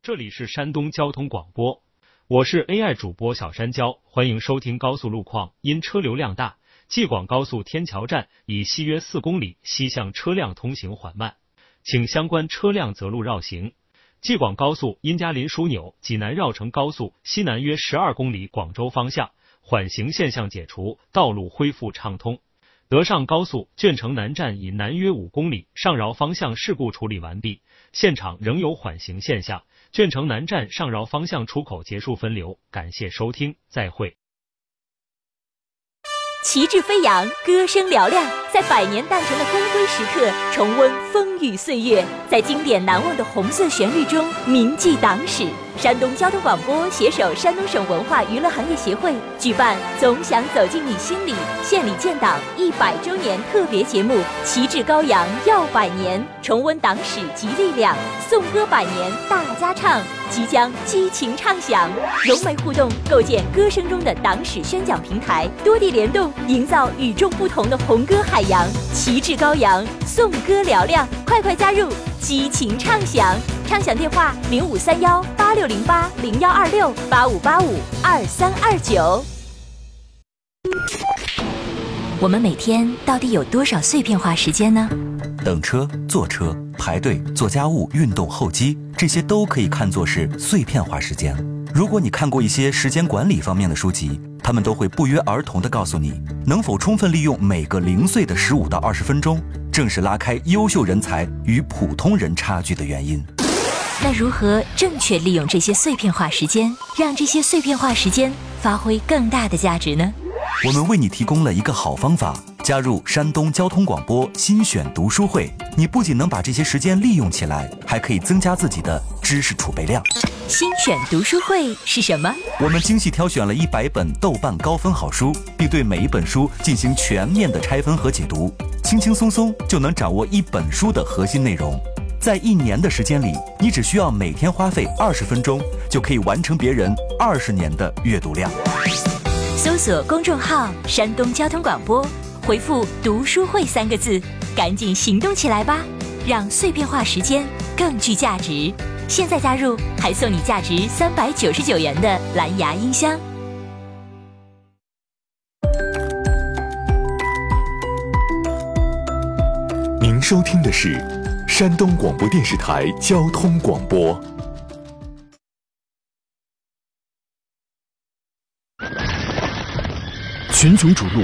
Speaker 5: 这里是山东交通广播，我是 AI 主播小山椒，欢迎收听高速路况。因车流量大，济广高速天桥站以西约四公里，西向车辆通行缓慢，请相关车辆择路绕行。济广高速因嘉林枢纽济南绕城高速西南约十二公里，广州方向缓行现象解除，道路恢复畅通。德上高速鄄城南站以南约五公里，上饶方向事故处理完毕，现场仍有缓行现象。鄄城南站上饶方向出口结束分流。感谢收听，再会。
Speaker 7: 旗帜飞扬，歌声嘹亮，在百年诞辰的光辉时刻，重温风雨岁月，在经典难忘的红色旋律中铭记党史。山东交通广播携手山东省文化娱乐行业协会举办“总想走进你心里”献礼建党一百周年特别节目，旗帜高扬耀百年，重温党史及力量，颂歌百年大家唱，即将激情唱响，融媒互动，构建歌声中的党史宣讲平台，多地联动，营造与众不同的红歌海洋，旗帜高扬，颂歌嘹亮，快快加入，激情畅想。畅想电话零五三幺八六零八零幺二六八五八五二三二九。我们每天到底有多少碎片化时间呢？
Speaker 4: 等车、坐车、排队、做家务、运动、候机，这些都可以看作是碎片化时间。如果你看过一些时间管理方面的书籍，他们都会不约而同地告诉你，能否充分利用每个零碎的十五到二十分钟，正是拉开优秀人才与普通人差距的原因。
Speaker 7: 那如何正确利用这些碎片化时间，让这些碎片化时间发挥更大的价值呢？
Speaker 4: 我们为你提供了一个好方法：加入山东交通广播新选读书会。你不仅能把这些时间利用起来，还可以增加自己的知识储备量。
Speaker 7: 新选读书会是什么？
Speaker 4: 我们精细挑选了一百本豆瓣高分好书，并对每一本书进行全面的拆分和解读，轻轻松松就能掌握一本书的核心内容。在一年的时间里，你只需要每天花费二十分钟，就可以完成别人二十年的阅读量。
Speaker 7: 搜索公众号“山东交通广播”，回复“读书会”三个字，赶紧行动起来吧，让碎片化时间更具价值。现在加入，还送你价值三百九十九元的蓝牙音箱。
Speaker 11: 您收听的是。山东广播电视台交通广播。群雄逐鹿，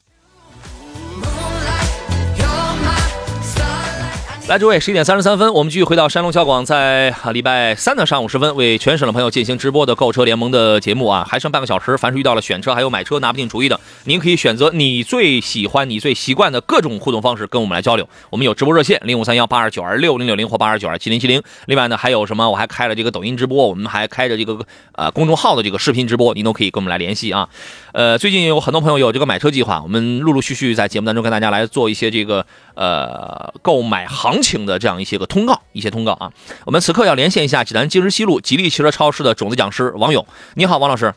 Speaker 8: 来，诸位，十一点三十三分，我们继续回到山东交广，在礼拜三的上午时分，为全省的朋友进行直播的购车联盟的节目啊，还剩半个小时。凡是遇到了选车还有买车拿不定主意的，您可以选择你最喜欢、你最习惯的各种互动方式跟我们来交流。我们有直播热线零五三幺八二九二六零六零或八二九二七零七零。另外呢，还有什么？我还开了这个抖音直播，我们还开着这个呃公众号的这个视频直播，您都可以跟我们来联系啊。呃，最近有很多朋友有这个买车计划，我们陆陆续续在节目当中跟大家来做一些这个呃购买行。行情的这样一些个通告，一些通告啊。我们此刻要连线一下济南金石西路吉利汽车超市的种子讲师王勇，你好，王老师。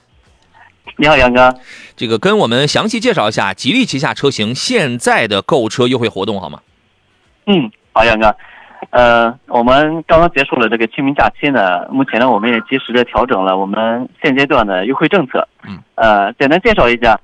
Speaker 12: 你好，杨哥。
Speaker 8: 这个跟我们详细介绍一下吉利旗下车型现在的购车优惠活动好吗？
Speaker 12: 嗯，好，杨哥。呃，我们刚刚结束了这个清明假期呢，目前呢，我们也及时的调整了我们现阶段的优惠政策。
Speaker 8: 嗯。
Speaker 12: 呃，简单介绍一下。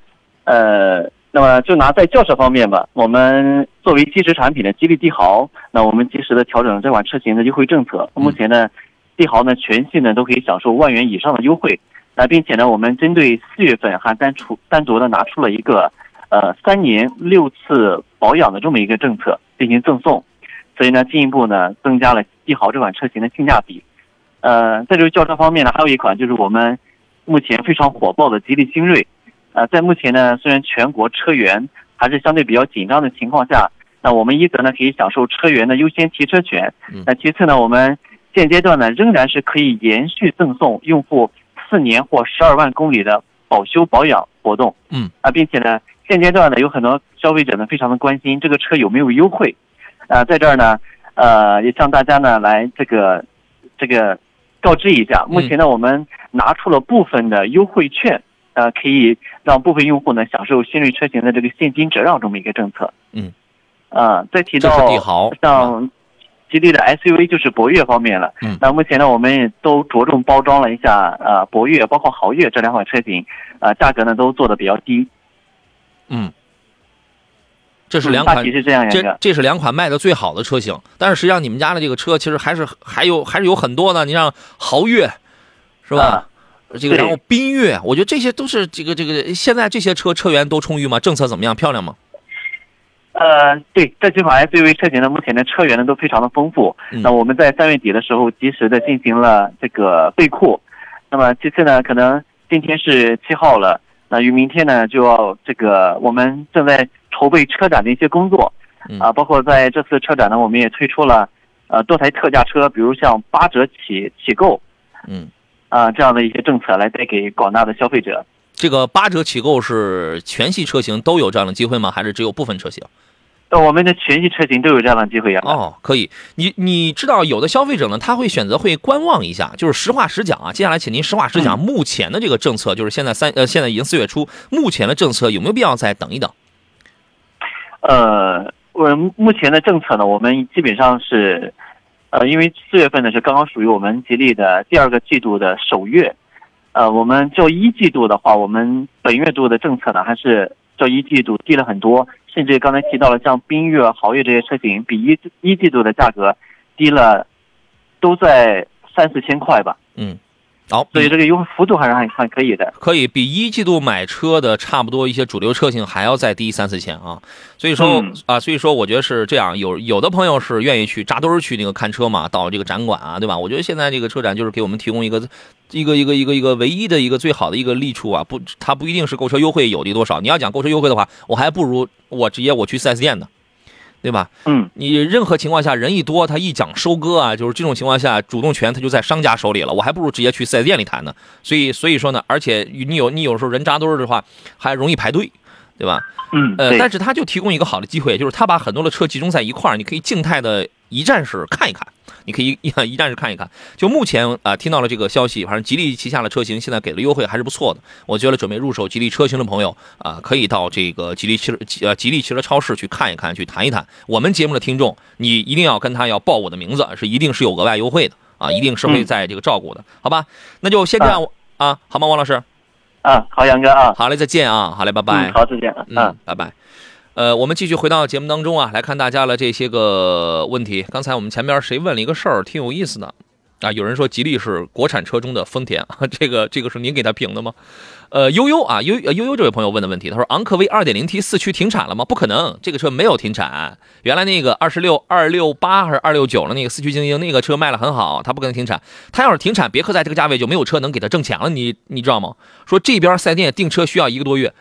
Speaker 12: 呃，那么就拿在轿车方面吧，我们作为基石产品的吉利帝豪，那我们及时的调整了这款车型的优惠政策。目前呢，帝豪呢全系呢都可以享受万元以上的优惠。那并且呢，我们针对四月份还单出单独的拿出了一个，呃，三年六次保养的这么一个政策进行赠送，所以呢，进一步呢增加了帝豪这款车型的性价比。呃，在这个轿车方面呢，还有一款就是我们目前非常火爆的吉利星瑞。呃，在目前呢，虽然全国车源还是相对比较紧张的情况下，那我们一则呢可以享受车源的优先提车权，那其次呢，我们现阶段呢仍然是可以延续赠送用户。四年或十二万公里的保修保养活动，
Speaker 8: 嗯
Speaker 12: 啊，并且呢，现阶段呢，有很多消费者呢非常的关心这个车有没有优惠，啊，在这儿呢，呃，也向大家呢来这个这个告知一下，目前呢，我们拿出了部分的优惠券，呃，可以让部分用户呢享受新锐车型的这个现金折让这么一个政策，
Speaker 8: 嗯，
Speaker 12: 啊，再提到像。吉利的 SUV 就是博越方面了，
Speaker 8: 嗯，
Speaker 12: 那目前呢，我们也都着重包装了一下，呃，博越包括豪越这两款车型，呃，价格呢都做的比较低，
Speaker 8: 嗯，这是两款，
Speaker 12: 是这样
Speaker 8: 这这是两款卖的最好的车型，但是实际上你们家的这个车其实还是还有还是有很多的，你像豪越，是吧？这个然后缤越，我觉得这些都是这个这个现在这些车车源都充裕吗？政策怎么样？漂亮吗？
Speaker 12: 呃，对，这几款 SUV 车型呢，目前的车源呢都非常的丰富。那我们在三月底的时候，及时的进行了这个备库。那么这次呢，可能今天是七号了，那于明天呢就要这个，我们正在筹备车展的一些工作。啊，包括在这次车展呢，我们也推出了呃多台特价车，比如像八折起起购，
Speaker 8: 嗯，
Speaker 12: 啊这样的一些政策来带给广大的消费者。
Speaker 8: 这个八折起购是全系车型都有这样的机会吗？还是只有部分车型？
Speaker 12: 呃，我们的全系车型都有这样的机会呀。
Speaker 8: 哦，可以。你你知道，有的消费者呢，他会选择会观望一下，就是实话实讲啊。接下来，请您实话实讲，目前的这个政策，就是现在三呃，现在已经四月初，目前的政策有没有必要再等一等？
Speaker 12: 呃，我目前的政策呢，我们基本上是，呃，因为四月份呢是刚刚属于我们吉利的第二个季度的首月。呃，我们就一季度的话，我们本月度的政策呢，还是就一季度低了很多，甚至刚才提到了像缤越、豪越这些车型，比一一季度的价格低了，都在三四千块吧。
Speaker 8: 嗯。好，
Speaker 12: 所以这个优惠幅度还是还还可以的，
Speaker 8: 可以比一季度买车的差不多一些主流车型还要再低三四千啊。所以说啊，所以说我觉得是这样，有有的朋友是愿意去扎堆儿去那个看车嘛，到这个展馆啊，对吧？我觉得现在这个车展就是给我们提供一个一个一个一个一个唯一的一个最好的一个利处啊，不，它不一定是购车优惠有的多少。你要讲购车优惠的话，我还不如我直接我去 4S 店呢。对吧？
Speaker 12: 嗯，
Speaker 8: 你任何情况下人一多，他一讲收割啊，就是这种情况下，主动权他就在商家手里了。我还不如直接去四 S 店里谈呢。所以，所以说呢，而且你有你有时候人扎堆儿的话，还容易排队，对吧？
Speaker 12: 嗯，
Speaker 8: 呃，但是他就提供一个好的机会，就是他把很多的车集中在一块儿，你可以静态的一站式看一看。你可以一 一站式看一看，就目前啊听到了这个消息，反正吉利旗下的车型现在给的优惠还是不错的。我觉得准备入手吉利车型的朋友啊，可以到这个吉利汽车呃吉利汽车超市去看一看，去谈一谈。我们节目的听众，你一定要跟他要报我的名字，是一定是有额外优惠的啊，一定是会在这个照顾的，好吧？那就先这样啊，好吗，王老师？
Speaker 12: 啊，好，杨哥啊，
Speaker 8: 好嘞，再见啊，好嘞，拜拜。
Speaker 12: 好，再见，
Speaker 8: 嗯，拜拜。呃，我们继续回到节目当中啊，来看大家的这些个问题。刚才我们前边谁问了一个事儿，挺有意思的啊。有人说吉利是国产车中的丰田，这个这个是您给他评的吗？呃，悠悠啊，悠悠悠这位朋友问的问题，他说昂科威 2.0T 四驱停产了吗？不可能，这个车没有停产。原来那个二十六二六八还是二六九了，那个四驱精英那个车卖了很好，它不可能停产。它要是停产，别克在这个价位就没有车能给它挣钱了，你你知道吗？说这边四 S 店订车需要一个多月。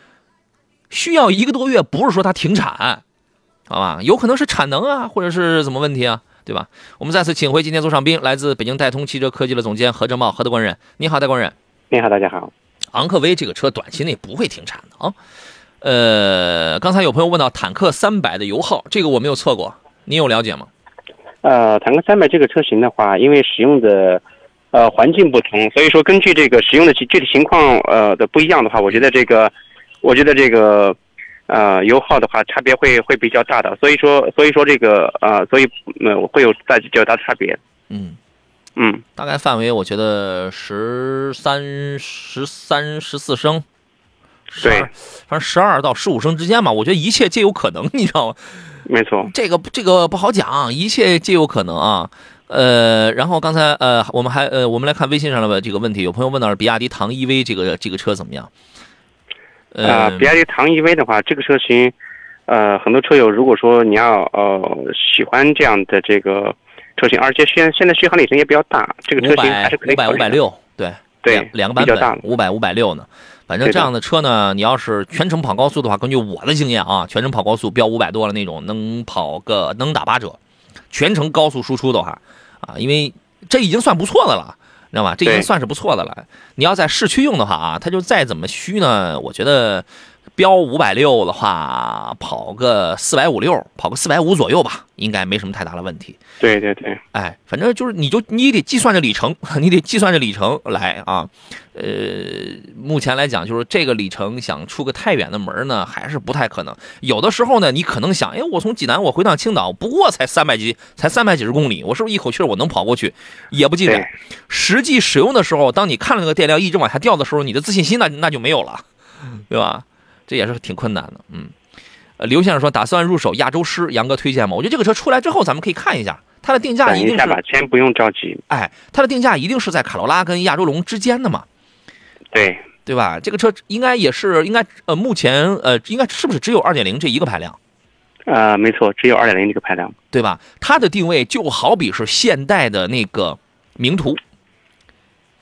Speaker 8: 需要一个多月，不是说它停产，好吧？有可能是产能啊，或者是怎么问题啊，对吧？我们再次请回今天座上宾，来自北京戴通汽车科技的总监何正茂，何德官人，你好，戴官人。
Speaker 9: 你好，大家好。
Speaker 8: 昂科威这个车短期内不会停产的啊。呃，刚才有朋友问到坦克三百的油耗，这个我没有测过，你有了解吗？
Speaker 9: 呃，坦克三百这个车型的话，因为使用的呃环境不同，所以说根据这个使用的具具体情况呃的不一样的话，我觉得这个，我觉得这个呃油耗的话差别会会比较大的，所以说所以说这个呃所以呃会有大较大的差别。
Speaker 8: 嗯
Speaker 9: 嗯，
Speaker 8: 大概范围我觉得十三、十三、十四升，
Speaker 9: 对，
Speaker 8: 反正十二到十五升之间吧。我觉得一切皆有可能，你知道吗？
Speaker 9: 没错，
Speaker 8: 这个这个不好讲，一切皆有可能啊。呃，然后刚才呃，我们还呃，我们来看微信上的这个问题，有朋友问到是比亚迪唐 EV 这个这个车怎么样？
Speaker 9: 呃，比亚迪唐 EV 的话，这个车型，呃，很多车友如果说你要呃喜欢这样的这个车型，而且现现在续航里程也比较大，这个车型还是可以
Speaker 8: 五百五百六，对
Speaker 9: 对，
Speaker 8: 两个版本五百五百六呢。反正这样的车呢，你要是全程跑高速的话，根据我的经验啊，全程跑高速标五百多了那种，能跑个能打八折。全程高速输出的话，啊，因为这已经算不错的了，知道吧？这已经算是不错的了。你要在市区用的话啊，它就再怎么虚呢，我觉得标五百六的话，跑个四百五六，跑个四百五左右吧，应该没什么太大的问题。
Speaker 9: 对对对，
Speaker 8: 哎，反正就是你就你得计算着里程，你得计算着 里程来啊。呃，目前来讲，就是这个里程想出个太远的门呢，还是不太可能。有的时候呢，你可能想，哎，我从济南我回趟青岛，不过才三百几，才三百几十公里，我是不是一口气我能跑过去？也不尽然。实际使用的时候，当你看了那个电量一直往下掉的时候，你的自信心那那就没有了，对吧？这也是挺困难的。嗯，呃，刘先生说打算入手亚洲狮，杨哥推荐吗？我觉得这个车出来之后，咱们可以看一下它的定价，一定是
Speaker 9: 先不用着急。
Speaker 8: 哎，它的定价一定是在卡罗拉跟亚洲龙之间的嘛。
Speaker 9: 对
Speaker 8: 对吧？这个车应该也是应该呃，目前呃，应该是不是只有二点零这一个排量？
Speaker 9: 呃，没错，只有二点零这个排量，
Speaker 8: 对吧？它的定位就好比是现代的那个名图，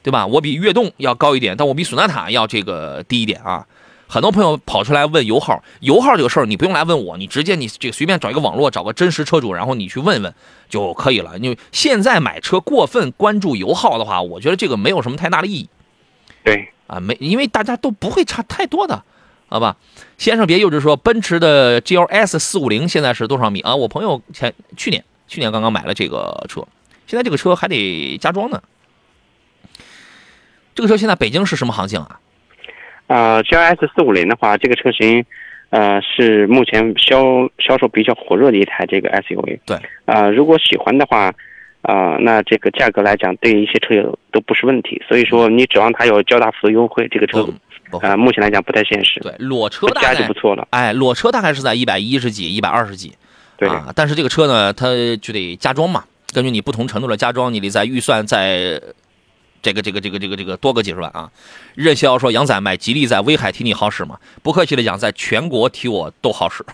Speaker 8: 对吧？我比悦动要高一点，但我比索纳塔要这个低一点啊。很多朋友跑出来问油耗，油耗这个事儿你不用来问我，你直接你这随便找一个网络找个真实车主，然后你去问问就可以了。因为现在买车过分关注油耗的话，我觉得这个没有什么太大的意义。
Speaker 9: 对
Speaker 8: 啊，没，因为大家都不会差太多的，好吧？先生别幼稚说，奔驰的 GLS 四五零现在是多少米啊？我朋友前去年去年刚刚买了这个车，现在这个车还得加装呢。这个车现在北京是什么行情啊？
Speaker 9: 啊，GLS 四五零的话，这个车型，呃，是目前销销售比较火热的一台这个 SUV。
Speaker 8: 对，
Speaker 9: 呃，如果喜欢的话，啊，那这个价格来讲，对于一些车友都不是问题。所以说，你指望它有较大幅度优惠，这个车，啊，目前来讲不太现实。
Speaker 8: 对，裸车大
Speaker 9: 概就不错了。
Speaker 8: 哎，裸车大概是在一百一十几、一百二十几。
Speaker 9: 对
Speaker 8: 啊，但是这个车呢，它就得加装嘛。根据你不同程度的加装，你得在预算在。这个这个这个这个这个多个几十万啊！任逍遥说：“杨仔买吉利在威海提你好使吗？”不客气的讲，在全国提我都好使。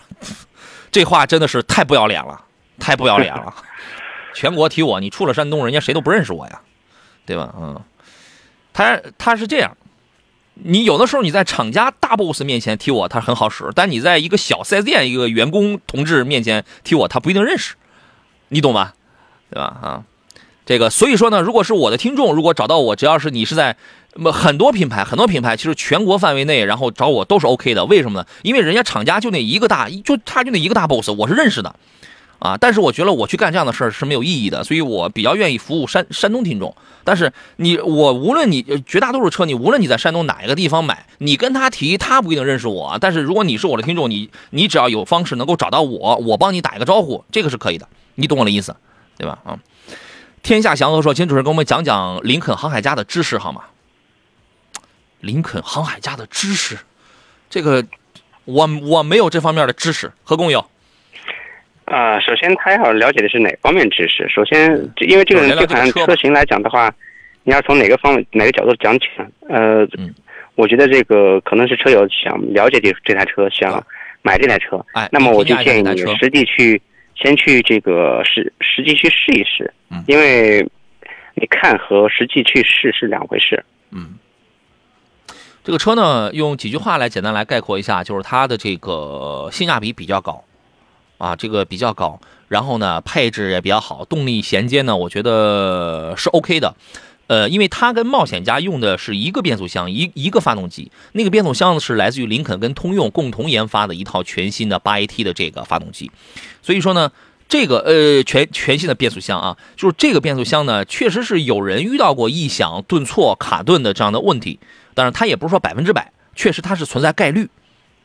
Speaker 8: 这话真的是太不要脸了，太不要脸了！全国提我，你出了山东，人家谁都不认识我呀，对吧？嗯，他他是这样，你有的时候你在厂家大 boss 面前提我，他很好使；但你在一个小四 S 店一个员工同志面前提我，他不一定认识，你懂吧？对吧？啊。这个，所以说呢，如果是我的听众，如果找到我，只要是你是在，很多品牌，很多品牌，其实全国范围内，然后找我都是 OK 的。为什么呢？因为人家厂家就那一个大，就他就那一个大 boss，我是认识的，啊，但是我觉得我去干这样的事儿是没有意义的，所以我比较愿意服务山山东听众。但是你我无论你绝大多数车，你无论你在山东哪一个地方买，你跟他提，他不一定认识我。但是如果你是我的听众，你你只要有方式能够找到我，我帮你打一个招呼，这个是可以的。你懂我的意思，对吧？啊。天下祥和说：“请主持人给我们讲讲林肯航海家的知识好吗？”林肯航海家的知识，这个我我没有这方面的知识。何工有？
Speaker 9: 啊，首先他要了解的是哪方面知识？首先，因为这个这款车型来讲的话，你要从哪个方面、哪个角度讲起呢？呃，我觉得这个可能是车友想了解这这台车，想买这台车。
Speaker 8: 哎，
Speaker 9: 那么我就建议你实地去。先去这个实实际去试一试，因为你看和实际去试是两回事。
Speaker 8: 嗯，这个车呢，用几句话来简单来概括一下，就是它的这个性价比比较高，啊，这个比较高，然后呢，配置也比较好，动力衔接呢，我觉得是 OK 的。呃，因为它跟冒险家用的是一个变速箱，一一个发动机，那个变速箱是来自于林肯跟通用共同研发的一套全新的八 AT 的这个发动机，所以说呢，这个呃全全新的变速箱啊，就是这个变速箱呢，确实是有人遇到过异响、顿挫、卡顿的这样的问题，当然它也不是说百分之百，确实它是存在概率。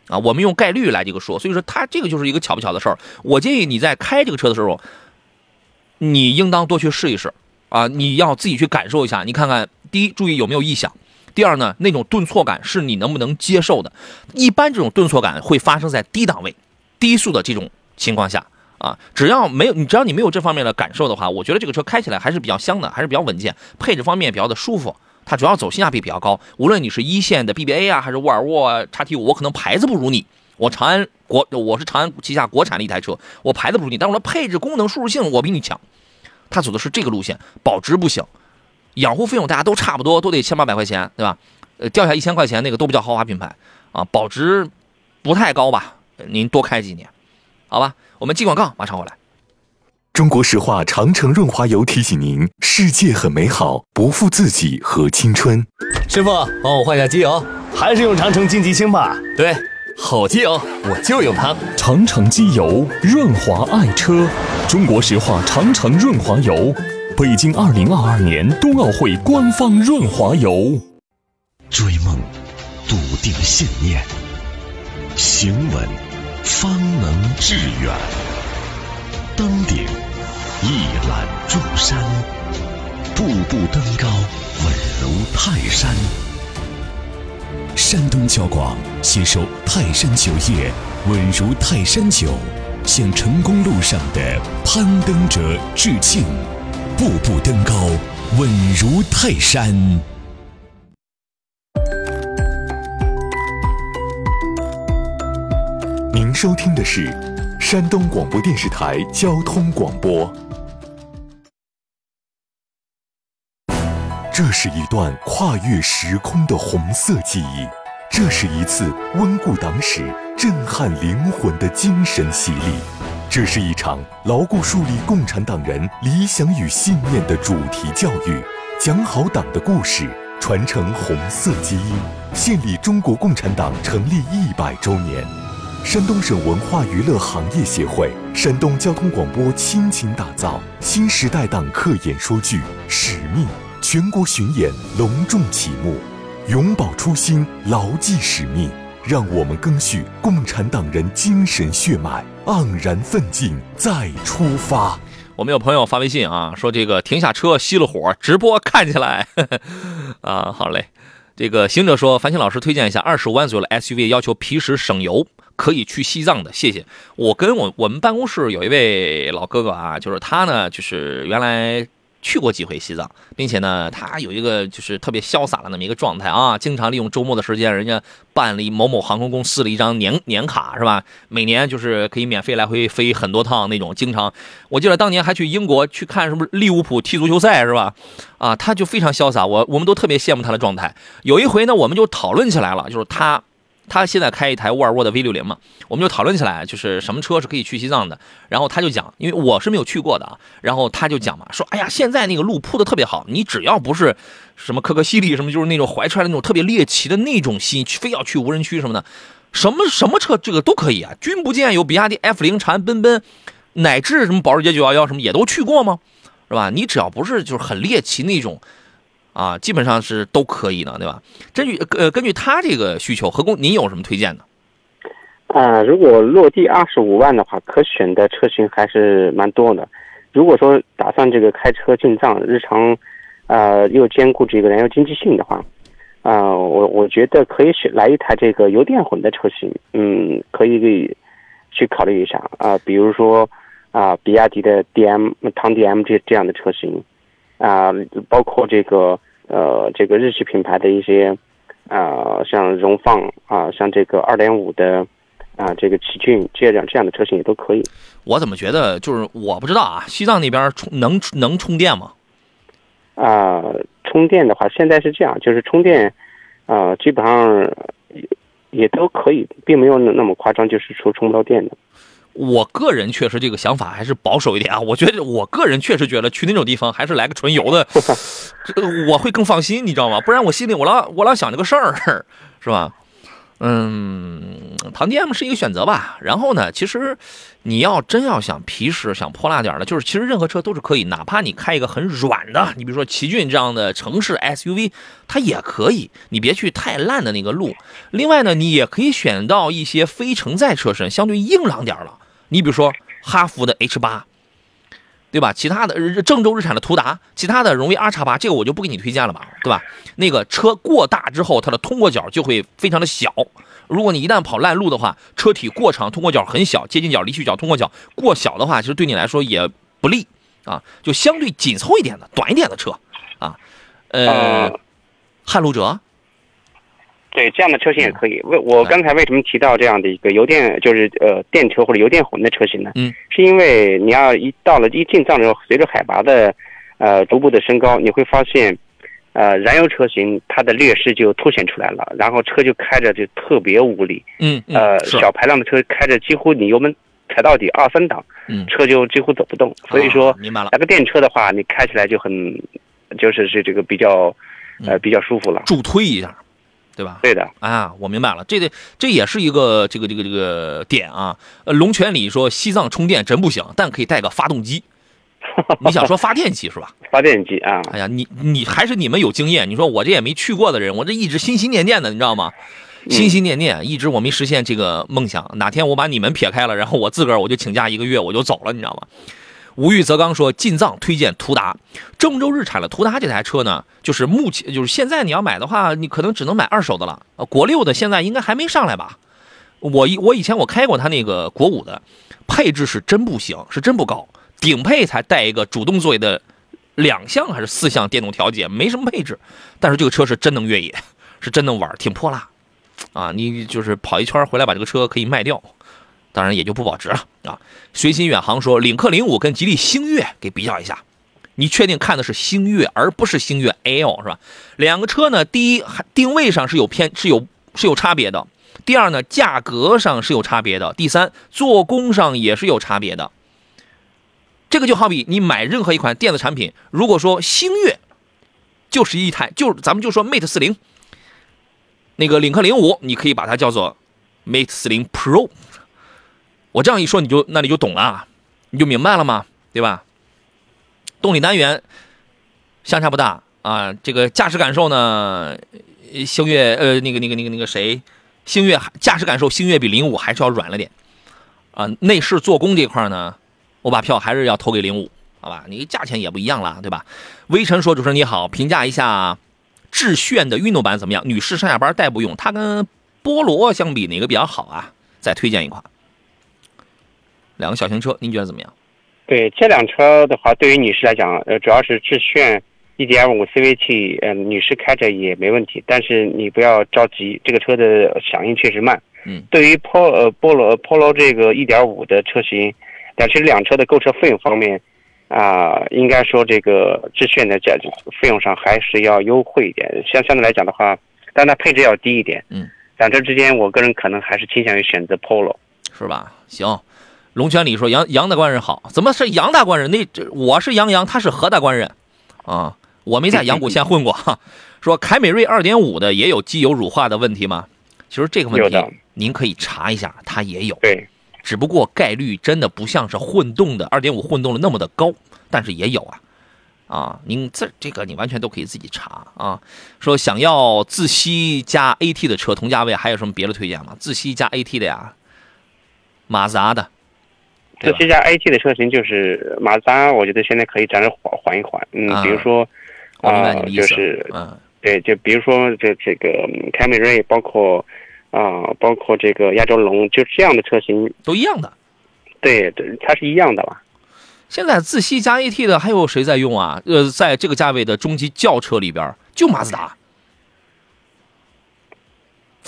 Speaker 8: 啊，我们用概率来这个说，所以说它这个就是一个巧不巧的事儿。我建议你在开这个车的时候，你应当多去试一试啊，你要自己去感受一下，你看看，第一，注意有没有异响；第二呢，那种顿挫感是你能不能接受的。一般这种顿挫感会发生在低档位、低速的这种情况下啊，只要没有你，只要你没有这方面的感受的话，我觉得这个车开起来还是比较香的，还是比较稳健，配置方面比较的舒服。它主要走性价比比较高，无论你是一线的 BBA 啊，还是沃尔沃叉 T 五，我可能牌子不如你，我长安国我是长安旗下国产的一台车，我牌子不如你，但我的配置、功能、舒适性我比你强。它走的是这个路线，保值不行，养护费用大家都差不多，都得千八百块钱，对吧？呃，掉下一千块钱那个都不叫豪华品牌啊，保值不太高吧？您多开几年，好吧？我们进广告，马上回来。
Speaker 11: 中国石化长城润滑油提醒您：世界很美好，不负自己和青春。
Speaker 2: 师傅，帮我换下机油，还是用长城金吉星吧。对，好机油，我就用它。
Speaker 13: 长城机油润滑爱车，中国石化长城润滑油，北京二零二二年冬奥会官方润滑油。
Speaker 14: 追梦，笃定信念，行稳，方能致远。登顶。一览众山，步步登高，稳如泰山。山东交广携手泰山酒业，稳如泰山酒，向成功路上的攀登者致敬。步步登高，稳如泰山。
Speaker 11: 您收听的是山东广播电视台交通广播。这是一段跨越时空的红色记忆，这是一次温故党史、震撼灵魂的精神洗礼，这是一场牢固树立共产党人理想与信念的主题教育，讲好党的故事，传承红色基因，献礼中国共产党成立一百周年。山东省文化娱乐行业协会、山东交通广播倾情打造新时代党课演说剧《使命》。全国巡演隆重启幕，永葆初心，牢记使命，让我们赓续共产党人精神血脉，盎然奋进，再出发。
Speaker 8: 我们有朋友发微信啊，说这个停下车，熄了火，直播看起来 啊，好嘞。这个行者说，樊青老师推荐一下二十五万左右的 SUV，要求皮实省油，可以去西藏的，谢谢。我跟我我们办公室有一位老哥哥啊，就是他呢，就是原来。去过几回西藏，并且呢，他有一个就是特别潇洒的那么一个状态啊，经常利用周末的时间，人家办了某某航空公司的一张年年卡是吧？每年就是可以免费来回飞很多趟那种。经常，我记得当年还去英国去看什么利物浦踢足球赛是吧？啊，他就非常潇洒，我我们都特别羡慕他的状态。有一回呢，我们就讨论起来了，就是他。他现在开一台沃尔沃的 V 六零嘛，我们就讨论起来，就是什么车是可以去西藏的。然后他就讲，因为我是没有去过的啊。然后他就讲嘛，说，哎呀，现在那个路铺的特别好，你只要不是什么可可西里什么，就是那种怀揣的那种特别猎奇的那种心，非要去无人区什么的，什么什么车这个都可以啊。君不见有比亚迪 F 零、长安奔奔，乃至什么保时捷911什么也都去过吗？是吧？你只要不是就是很猎奇那种。啊，基本上是都可以的，对吧？根据呃，根据他这个需求，何工，您有什么推荐的？
Speaker 9: 啊，如果落地二十五万的话，可选的车型还是蛮多的。如果说打算这个开车进藏，日常，呃，又兼顾这个燃油经济性的话，啊，我我觉得可以选来一台这个油电混的车型，嗯，可以去考虑一下啊，比如说啊，比亚迪的 DM、唐 DM 这这样的车型，啊，包括这个。呃，这个日系品牌的一些，啊，像荣放啊，像这个二点五的，啊，这个奇骏这样这样的车型也都可以。
Speaker 8: 我怎么觉得就是我不知道啊，西藏那边充能能充电吗？
Speaker 9: 啊，充电的话，现在是这样，就是充电，啊，基本上也都可以，并没有那么夸张，就是说充不到电的。
Speaker 8: 我个人确实这个想法还是保守一点啊，我觉得我个人确实觉得去那种地方还是来个纯油的，这我会更放心，你知道吗？不然我心里我老我老想这个事儿，是吧？嗯，唐 DM 是一个选择吧。然后呢，其实你要真要想皮实、想泼辣点的，就是其实任何车都是可以，哪怕你开一个很软的，你比如说奇骏这样的城市 SUV，它也可以。你别去太烂的那个路。另外呢，你也可以选到一些非承载车身，相对硬朗点了。你比如说哈弗的 H 八。对吧？其他的郑州日产的途达，其他的荣威 R 叉八，这个我就不给你推荐了吧，对吧？那个车过大之后，它的通过角就会非常的小。如果你一旦跑烂路的话，车体过长，通过角很小，接近角、离去角、通过角过小的话，其实对你来说也不利啊。就相对紧凑一点的、短一点的车啊，呃，撼路者。
Speaker 9: 对这样的车型也可以。为我刚才为什么提到这样的一个油电，就是呃电车或者油电混的车型呢？
Speaker 8: 嗯，
Speaker 9: 是因为你要一到了一进藏之后，随着海拔的呃逐步的升高，你会发现，呃燃油车型它的劣势就凸显出来了，然后车就开着就特别无力。
Speaker 8: 嗯，
Speaker 9: 呃小排量的车开着几乎你油门踩到底二三档，
Speaker 8: 嗯，
Speaker 9: 车就几乎走不动。所以说，
Speaker 8: 明白了。
Speaker 9: 那个电车的话，你开起来就很，就是是这个比较呃比较舒服了，
Speaker 8: 助推一下。对吧？
Speaker 9: 对的
Speaker 8: 啊，我明白了，这个这也是一个这个这个这个点啊。呃，龙泉里说西藏充电真不行，但可以带个发动机。你想说发电机是吧？
Speaker 9: 发电机啊！
Speaker 8: 哎呀，你你还是你们有经验。你说我这也没去过的人，我这一直心心念念的，你知道吗？心心念念，一直我没实现这个梦想。哪天我把你们撇开了，然后我自个儿我就请假一个月，我就走了，你知道吗？无欲则刚说进藏推荐途达，郑州日产的途达这台车呢，就是目前就是现在你要买的话，你可能只能买二手的了。呃，国六的现在应该还没上来吧？我以我以前我开过他那个国五的，配置是真不行，是真不高，顶配才带一个主动座椅的两项还是四项电动调节，没什么配置。但是这个车是真能越野，是真能玩，挺泼辣啊！你就是跑一圈回来把这个车可以卖掉。当然也就不保值了啊！随心远航说，领克零五跟吉利星越给比较一下，你确定看的是星越而不是星越 L 是吧？两个车呢，第一定位上是有偏是有是有差别的，第二呢价格上是有差别的，第三做工上也是有差别的。这个就好比你买任何一款电子产品，如果说星越就是一台，就咱们就说 Mate 四零，那个领克零五你可以把它叫做 Mate 四零 Pro。我这样一说，你就那你就懂了，你就明白了吗？对吧？动力单元相差不大啊。这个驾驶感受呢，星越呃那个那个那个那个谁，星越驾驶感受星越比零五还是要软了点啊。内饰做工这块呢，我把票还是要投给零五，好吧？你价钱也不一样了，对吧？微尘说：“主持人你好，评价一下致炫的运动版怎么样？女士上下班代步用，它跟菠萝相比哪个比较好啊？再推荐一款。”两个小型车，您觉得怎么样？
Speaker 9: 对这辆车的话，对于女士来讲，呃，主要是致炫1.5 CVT，嗯，女士开着也没问题。但是你不要着急，这个车的响应确实慢。
Speaker 8: 嗯，
Speaker 9: 对于 Polo 呃 Polo Polo 这个1.5的车型，但是两车的购车费用方面，啊，应该说这个致炫的价费用上还是要优惠一点。相相对来讲的话，但它配置要低一点。
Speaker 8: 嗯，
Speaker 9: 两车之间，我个人可能还是倾向于选择 Polo，
Speaker 8: 是吧？行。龙泉里说杨杨大官人好，怎么是杨大官人？那这我是杨洋，他是何大官人，啊，我没在阳谷县混过。哈。说凯美瑞二点五的也有机油乳化的问题吗？其实这个问题您可以查一下，它也有。
Speaker 9: 对，
Speaker 8: 只不过概率真的不像是混动的二点五混动的那么的高，但是也有啊。啊，您这这个你完全都可以自己查啊。说想要自吸加 AT 的车，同价位还有什么别的推荐吗？自吸加 AT 的呀，马自达的。
Speaker 9: 这这家 AT 的车型就是马自达，我觉得现在可以暂时缓缓一缓。嗯，比如说，啊，就是，
Speaker 8: 嗯，
Speaker 9: 对，就比如说这这个凯美瑞，包括啊，包括这个亚洲龙，就这样的车型
Speaker 8: 都一样的。
Speaker 9: 对对，它是一样的吧？
Speaker 8: 现在自吸加 AT 的还有谁在用啊？呃，在这个价位的中级轿车里边，就马自达。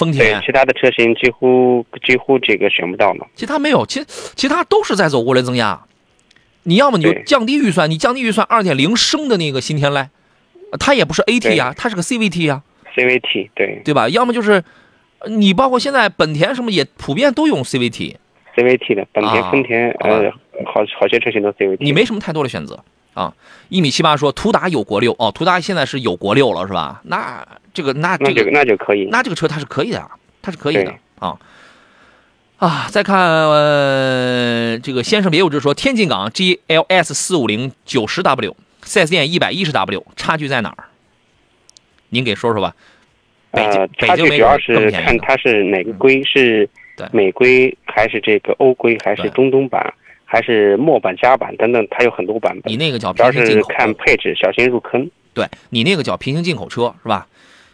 Speaker 8: 丰田，
Speaker 9: 其他的车型几乎几乎这个选不到了。
Speaker 8: 其他没有，其其他都是在走涡轮增压。你要么你就降低预算，你降低预算二点零升的那个新天籁，它也不是 AT 啊，它是个 CVT 啊。
Speaker 9: CVT 对
Speaker 8: 对吧？要么就是你包括现在本田什么也普遍都用 CVT。
Speaker 9: CVT 的本田、丰田呃，好好些车型都 CVT。
Speaker 8: 你没什么太多的选择啊。一米七八说途达有国六哦，途达现在是有国六了是吧？那。这个那这个
Speaker 9: 那就可以，
Speaker 8: 那这个车它是可以的，它是可以的啊。啊，再看、呃、这个先生别幼稚说，天津港 GLS 四五零九十 W，4S 店一百一十 W，差距在哪儿？您给说说吧。北京、
Speaker 9: 呃，
Speaker 8: 北京没
Speaker 9: 差距主要是。看它是哪个规，是
Speaker 8: 对
Speaker 9: 美规还是这个欧规，还是中东版，还是墨版、加版等等，它有很多版本。
Speaker 8: 你那个叫平行进口，
Speaker 9: 看配置，小心入坑。
Speaker 8: 对你那个叫平行进口车是吧？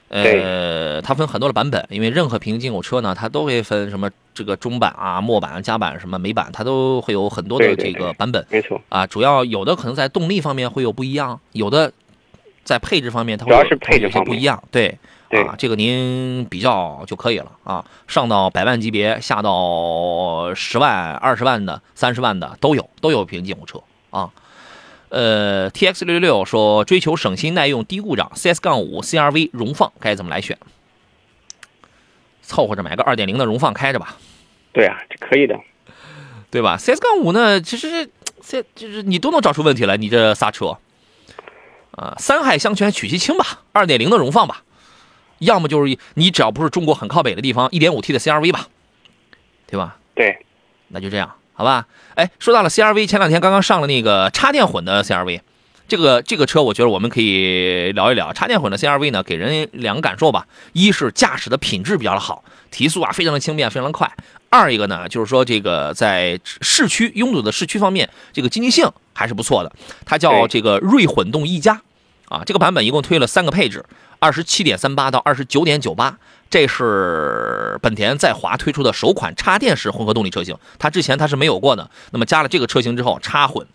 Speaker 8: 呃，它分很多的版本，因为任何平行进口车呢，它都会分什么这个中版啊、墨版、加版什么美版，它都会有很多的这
Speaker 9: 对对对
Speaker 8: 个版本
Speaker 9: 没错，
Speaker 8: 啊。主要有的可能在动力方面会有不一样，有的在配置方面它会有
Speaker 9: 主要是配置
Speaker 8: 不一样。对
Speaker 9: 对
Speaker 8: 啊，这个您比较就可以了啊。上到百万级别，下到十万、二十万的、三十万的都有，都有平行进口车啊。呃，T X 六六六说追求省心耐用低故障，CS 杠五 CRV 荣放该怎么来选？凑合着买个二点零的荣放开着吧，
Speaker 9: 对啊，这可以的。
Speaker 8: 对吧？CS 杠五呢，其实这就是你都能找出问题来，你这仨车啊，三害相权取其轻吧，二点零的荣放吧，要么就是你只要不是中国很靠北的地方，一点五 T 的 CRV 吧，对吧？
Speaker 9: 对，
Speaker 8: 那就这样，好吧？哎，说到了 CRV，前两天刚刚上了那个插电混的 CRV，这个这个车，我觉得我们可以聊一聊。插电混的 CRV 呢，给人两个感受吧，一是驾驶的品质比较的好，提速啊非常的轻便，非常的快；二一个呢，就是说这个在市区拥堵的市区方面，这个经济性还是不错的。它叫这个锐混动一加，啊，这个版本一共推了三个配置，二十七点三八到二十九点九八。这是本田在华推出的首款插电式混合动力车型，它之前它是没有过的。那么加了这个车型之后，插混、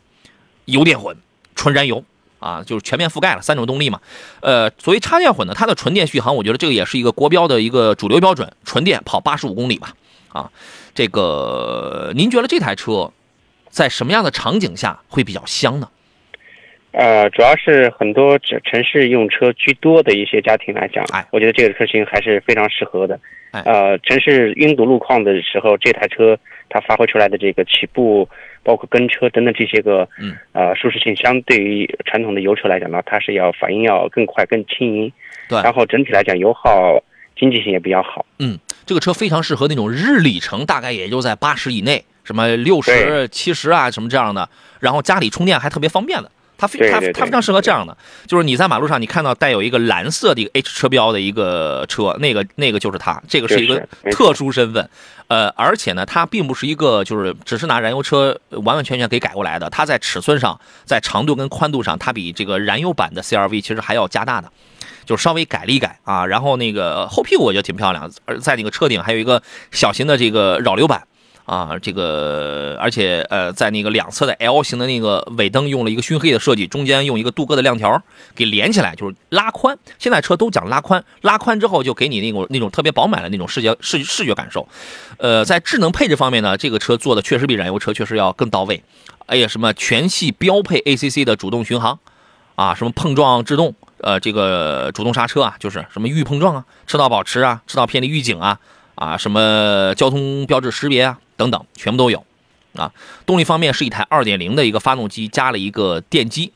Speaker 8: 油电混、纯燃油啊，就是全面覆盖了三种动力嘛。呃，所谓插电混呢，它的纯电续航，我觉得这个也是一个国标的一个主流标准，纯电跑八十五公里吧。啊，这个您觉得这台车在什么样的场景下会比较香呢？
Speaker 9: 呃，主要是很多城城市用车居多的一些家庭来讲，
Speaker 8: 哎
Speaker 9: 我觉得这个车型还是非常适合的。
Speaker 8: 哎
Speaker 9: 呃，城市拥堵路况的时候，这台车它发挥出来的这个起步，包括跟车等等这些个，
Speaker 8: 嗯，
Speaker 9: 呃，舒适性相对于传统的油车来讲呢，它是要反应要更快、更轻盈。
Speaker 8: 对
Speaker 9: 然后整体来讲，油耗经济性也比较好。
Speaker 8: 嗯，这个车非常适合那种日里程大概也就在八十以内，什么六十、
Speaker 9: 对
Speaker 8: 七十啊，什么这样的，然后家里充电还特别方便的。它非它它非常适合这样的，就是你在马路上你看到带有一个蓝色的一个 H 车标的一个车，那个那个就是它，这个是一个特殊身份。呃，而且呢，它并不是一个就是只是拿燃油车完完全全给改过来的，它在尺寸上、在长度跟宽度上，它比这个燃油版的 CRV 其实还要加大的。就是稍微改了一改啊，然后那个后屁股我觉得挺漂亮，而在那个车顶还有一个小型的这个扰流板啊，这个而且呃在那个两侧的 L 型的那个尾灯用了一个熏黑的设计，中间用一个镀铬的亮条给连起来，就是拉宽。现在车都讲拉宽，拉宽之后就给你那种那种特别饱满的那种视觉视视觉感受。呃，在智能配置方面呢，这个车做的确实比燃油车确实要更到位。哎呀，什么全系标配 ACC 的主动巡航啊，什么碰撞制动。呃，这个主动刹车啊，就是什么预碰撞啊、车道保持啊、车道偏离预警啊、啊什么交通标志识别啊等等，全部都有。啊，动力方面是一台2.0的一个发动机，加了一个电机，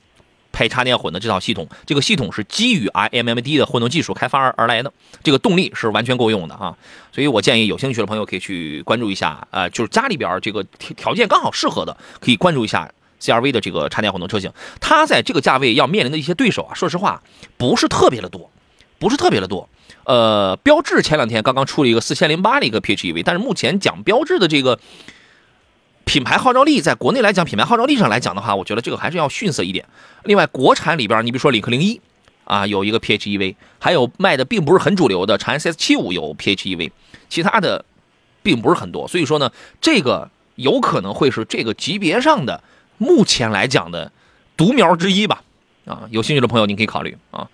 Speaker 8: 配插电混的这套系统。这个系统是基于 iMMD 的混动技术开发而而来的，这个动力是完全够用的啊。所以我建议有兴趣的朋友可以去关注一下，呃，就是家里边这个条条件刚好适合的，可以关注一下。CRV 的这个插电混动车型，它在这个价位要面临的一些对手啊，说实话不是特别的多，不是特别的多。呃，标致前两天刚刚出了一个四千零八的一个 PHEV，但是目前讲标致的这个品牌号召力，在国内来讲，品牌号召力上来讲的话，我觉得这个还是要逊色一点。另外，国产里边，你比如说领克零一啊，有一个 PHEV，还有卖的并不是很主流的长安 CS 七五有 PHEV，其他的并不是很多。所以说呢，这个有可能会是这个级别上的。目前来讲的独苗之一吧，啊，有兴趣的朋友您可以考虑啊。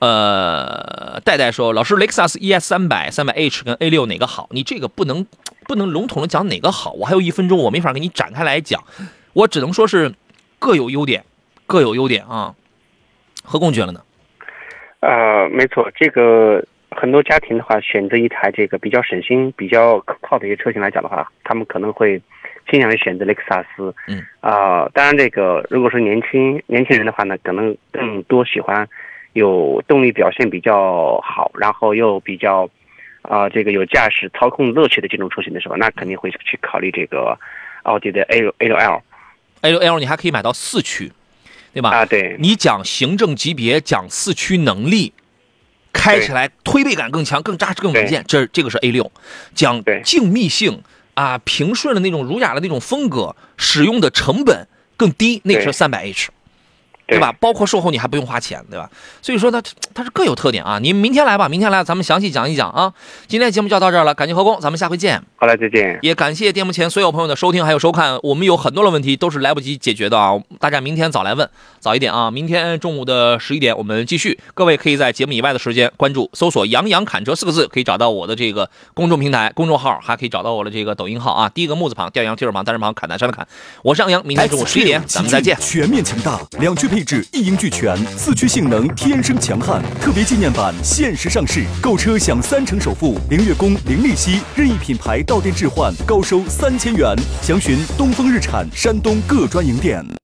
Speaker 8: 呃，戴戴说，老师，雷克萨斯 ES 三百、三百 H 跟 A 六哪个好？你这个不能不能笼统的讲哪个好，我还有一分钟，我没法给你展开来讲，我只能说是各有优点，各有优点啊。何工觉得呢？
Speaker 9: 呃，没错，这个很多家庭的话，选择一台这个比较省心、比较可靠的一些车型来讲的话，他们可能会。倾向于选择雷克萨斯，
Speaker 8: 嗯，
Speaker 9: 啊、呃，当然，这个如果说年轻年轻人的话呢，可能更多喜欢有动力表现比较好，然后又比较啊、这个有驾驶操控乐趣的这种车型的时候，那肯定会去考虑这个奥迪的 A 六 A 六 L。
Speaker 8: A 六 L 你还可以买到四驱，对吧？
Speaker 9: 啊，对，
Speaker 8: 你讲行政级别，讲四驱能力，开起来推背感更强、更扎实、更稳健，这这个是 A 六。讲静谧性啊，平顺的那种儒雅的那种风格，使用的成本更低，那个是三百 H。对吧？包括售后你还不用花钱，对吧？所以说它它是各有特点啊。您明天来吧，明天来咱们详细讲一讲啊。今天节目就到这儿了，感谢何工，咱们下回见。
Speaker 9: 好嘞，再见。
Speaker 8: 也感谢电幕前所有朋友的收听还有收看。我们有很多的问题都是来不及解决的啊，大家明天早来问，早一点啊。明天中午的十一点我们继续。各位可以在节目以外的时间关注、搜索“杨洋侃车”四个字，可以找到我的这个公众平台、公众号，还可以找到我的这个抖音号啊。第一个木字旁，调杨，提手旁，单人旁，侃南山的侃。我是杨洋，明天中午十一点咱们再见。
Speaker 4: 全面强大，两驱配置一应俱全，四驱性能天生强悍。特别纪念版限时上市，购车享三成首付，零月供、零利息，任意品牌到店置换高收三千元。详询东风日产山东各专营店。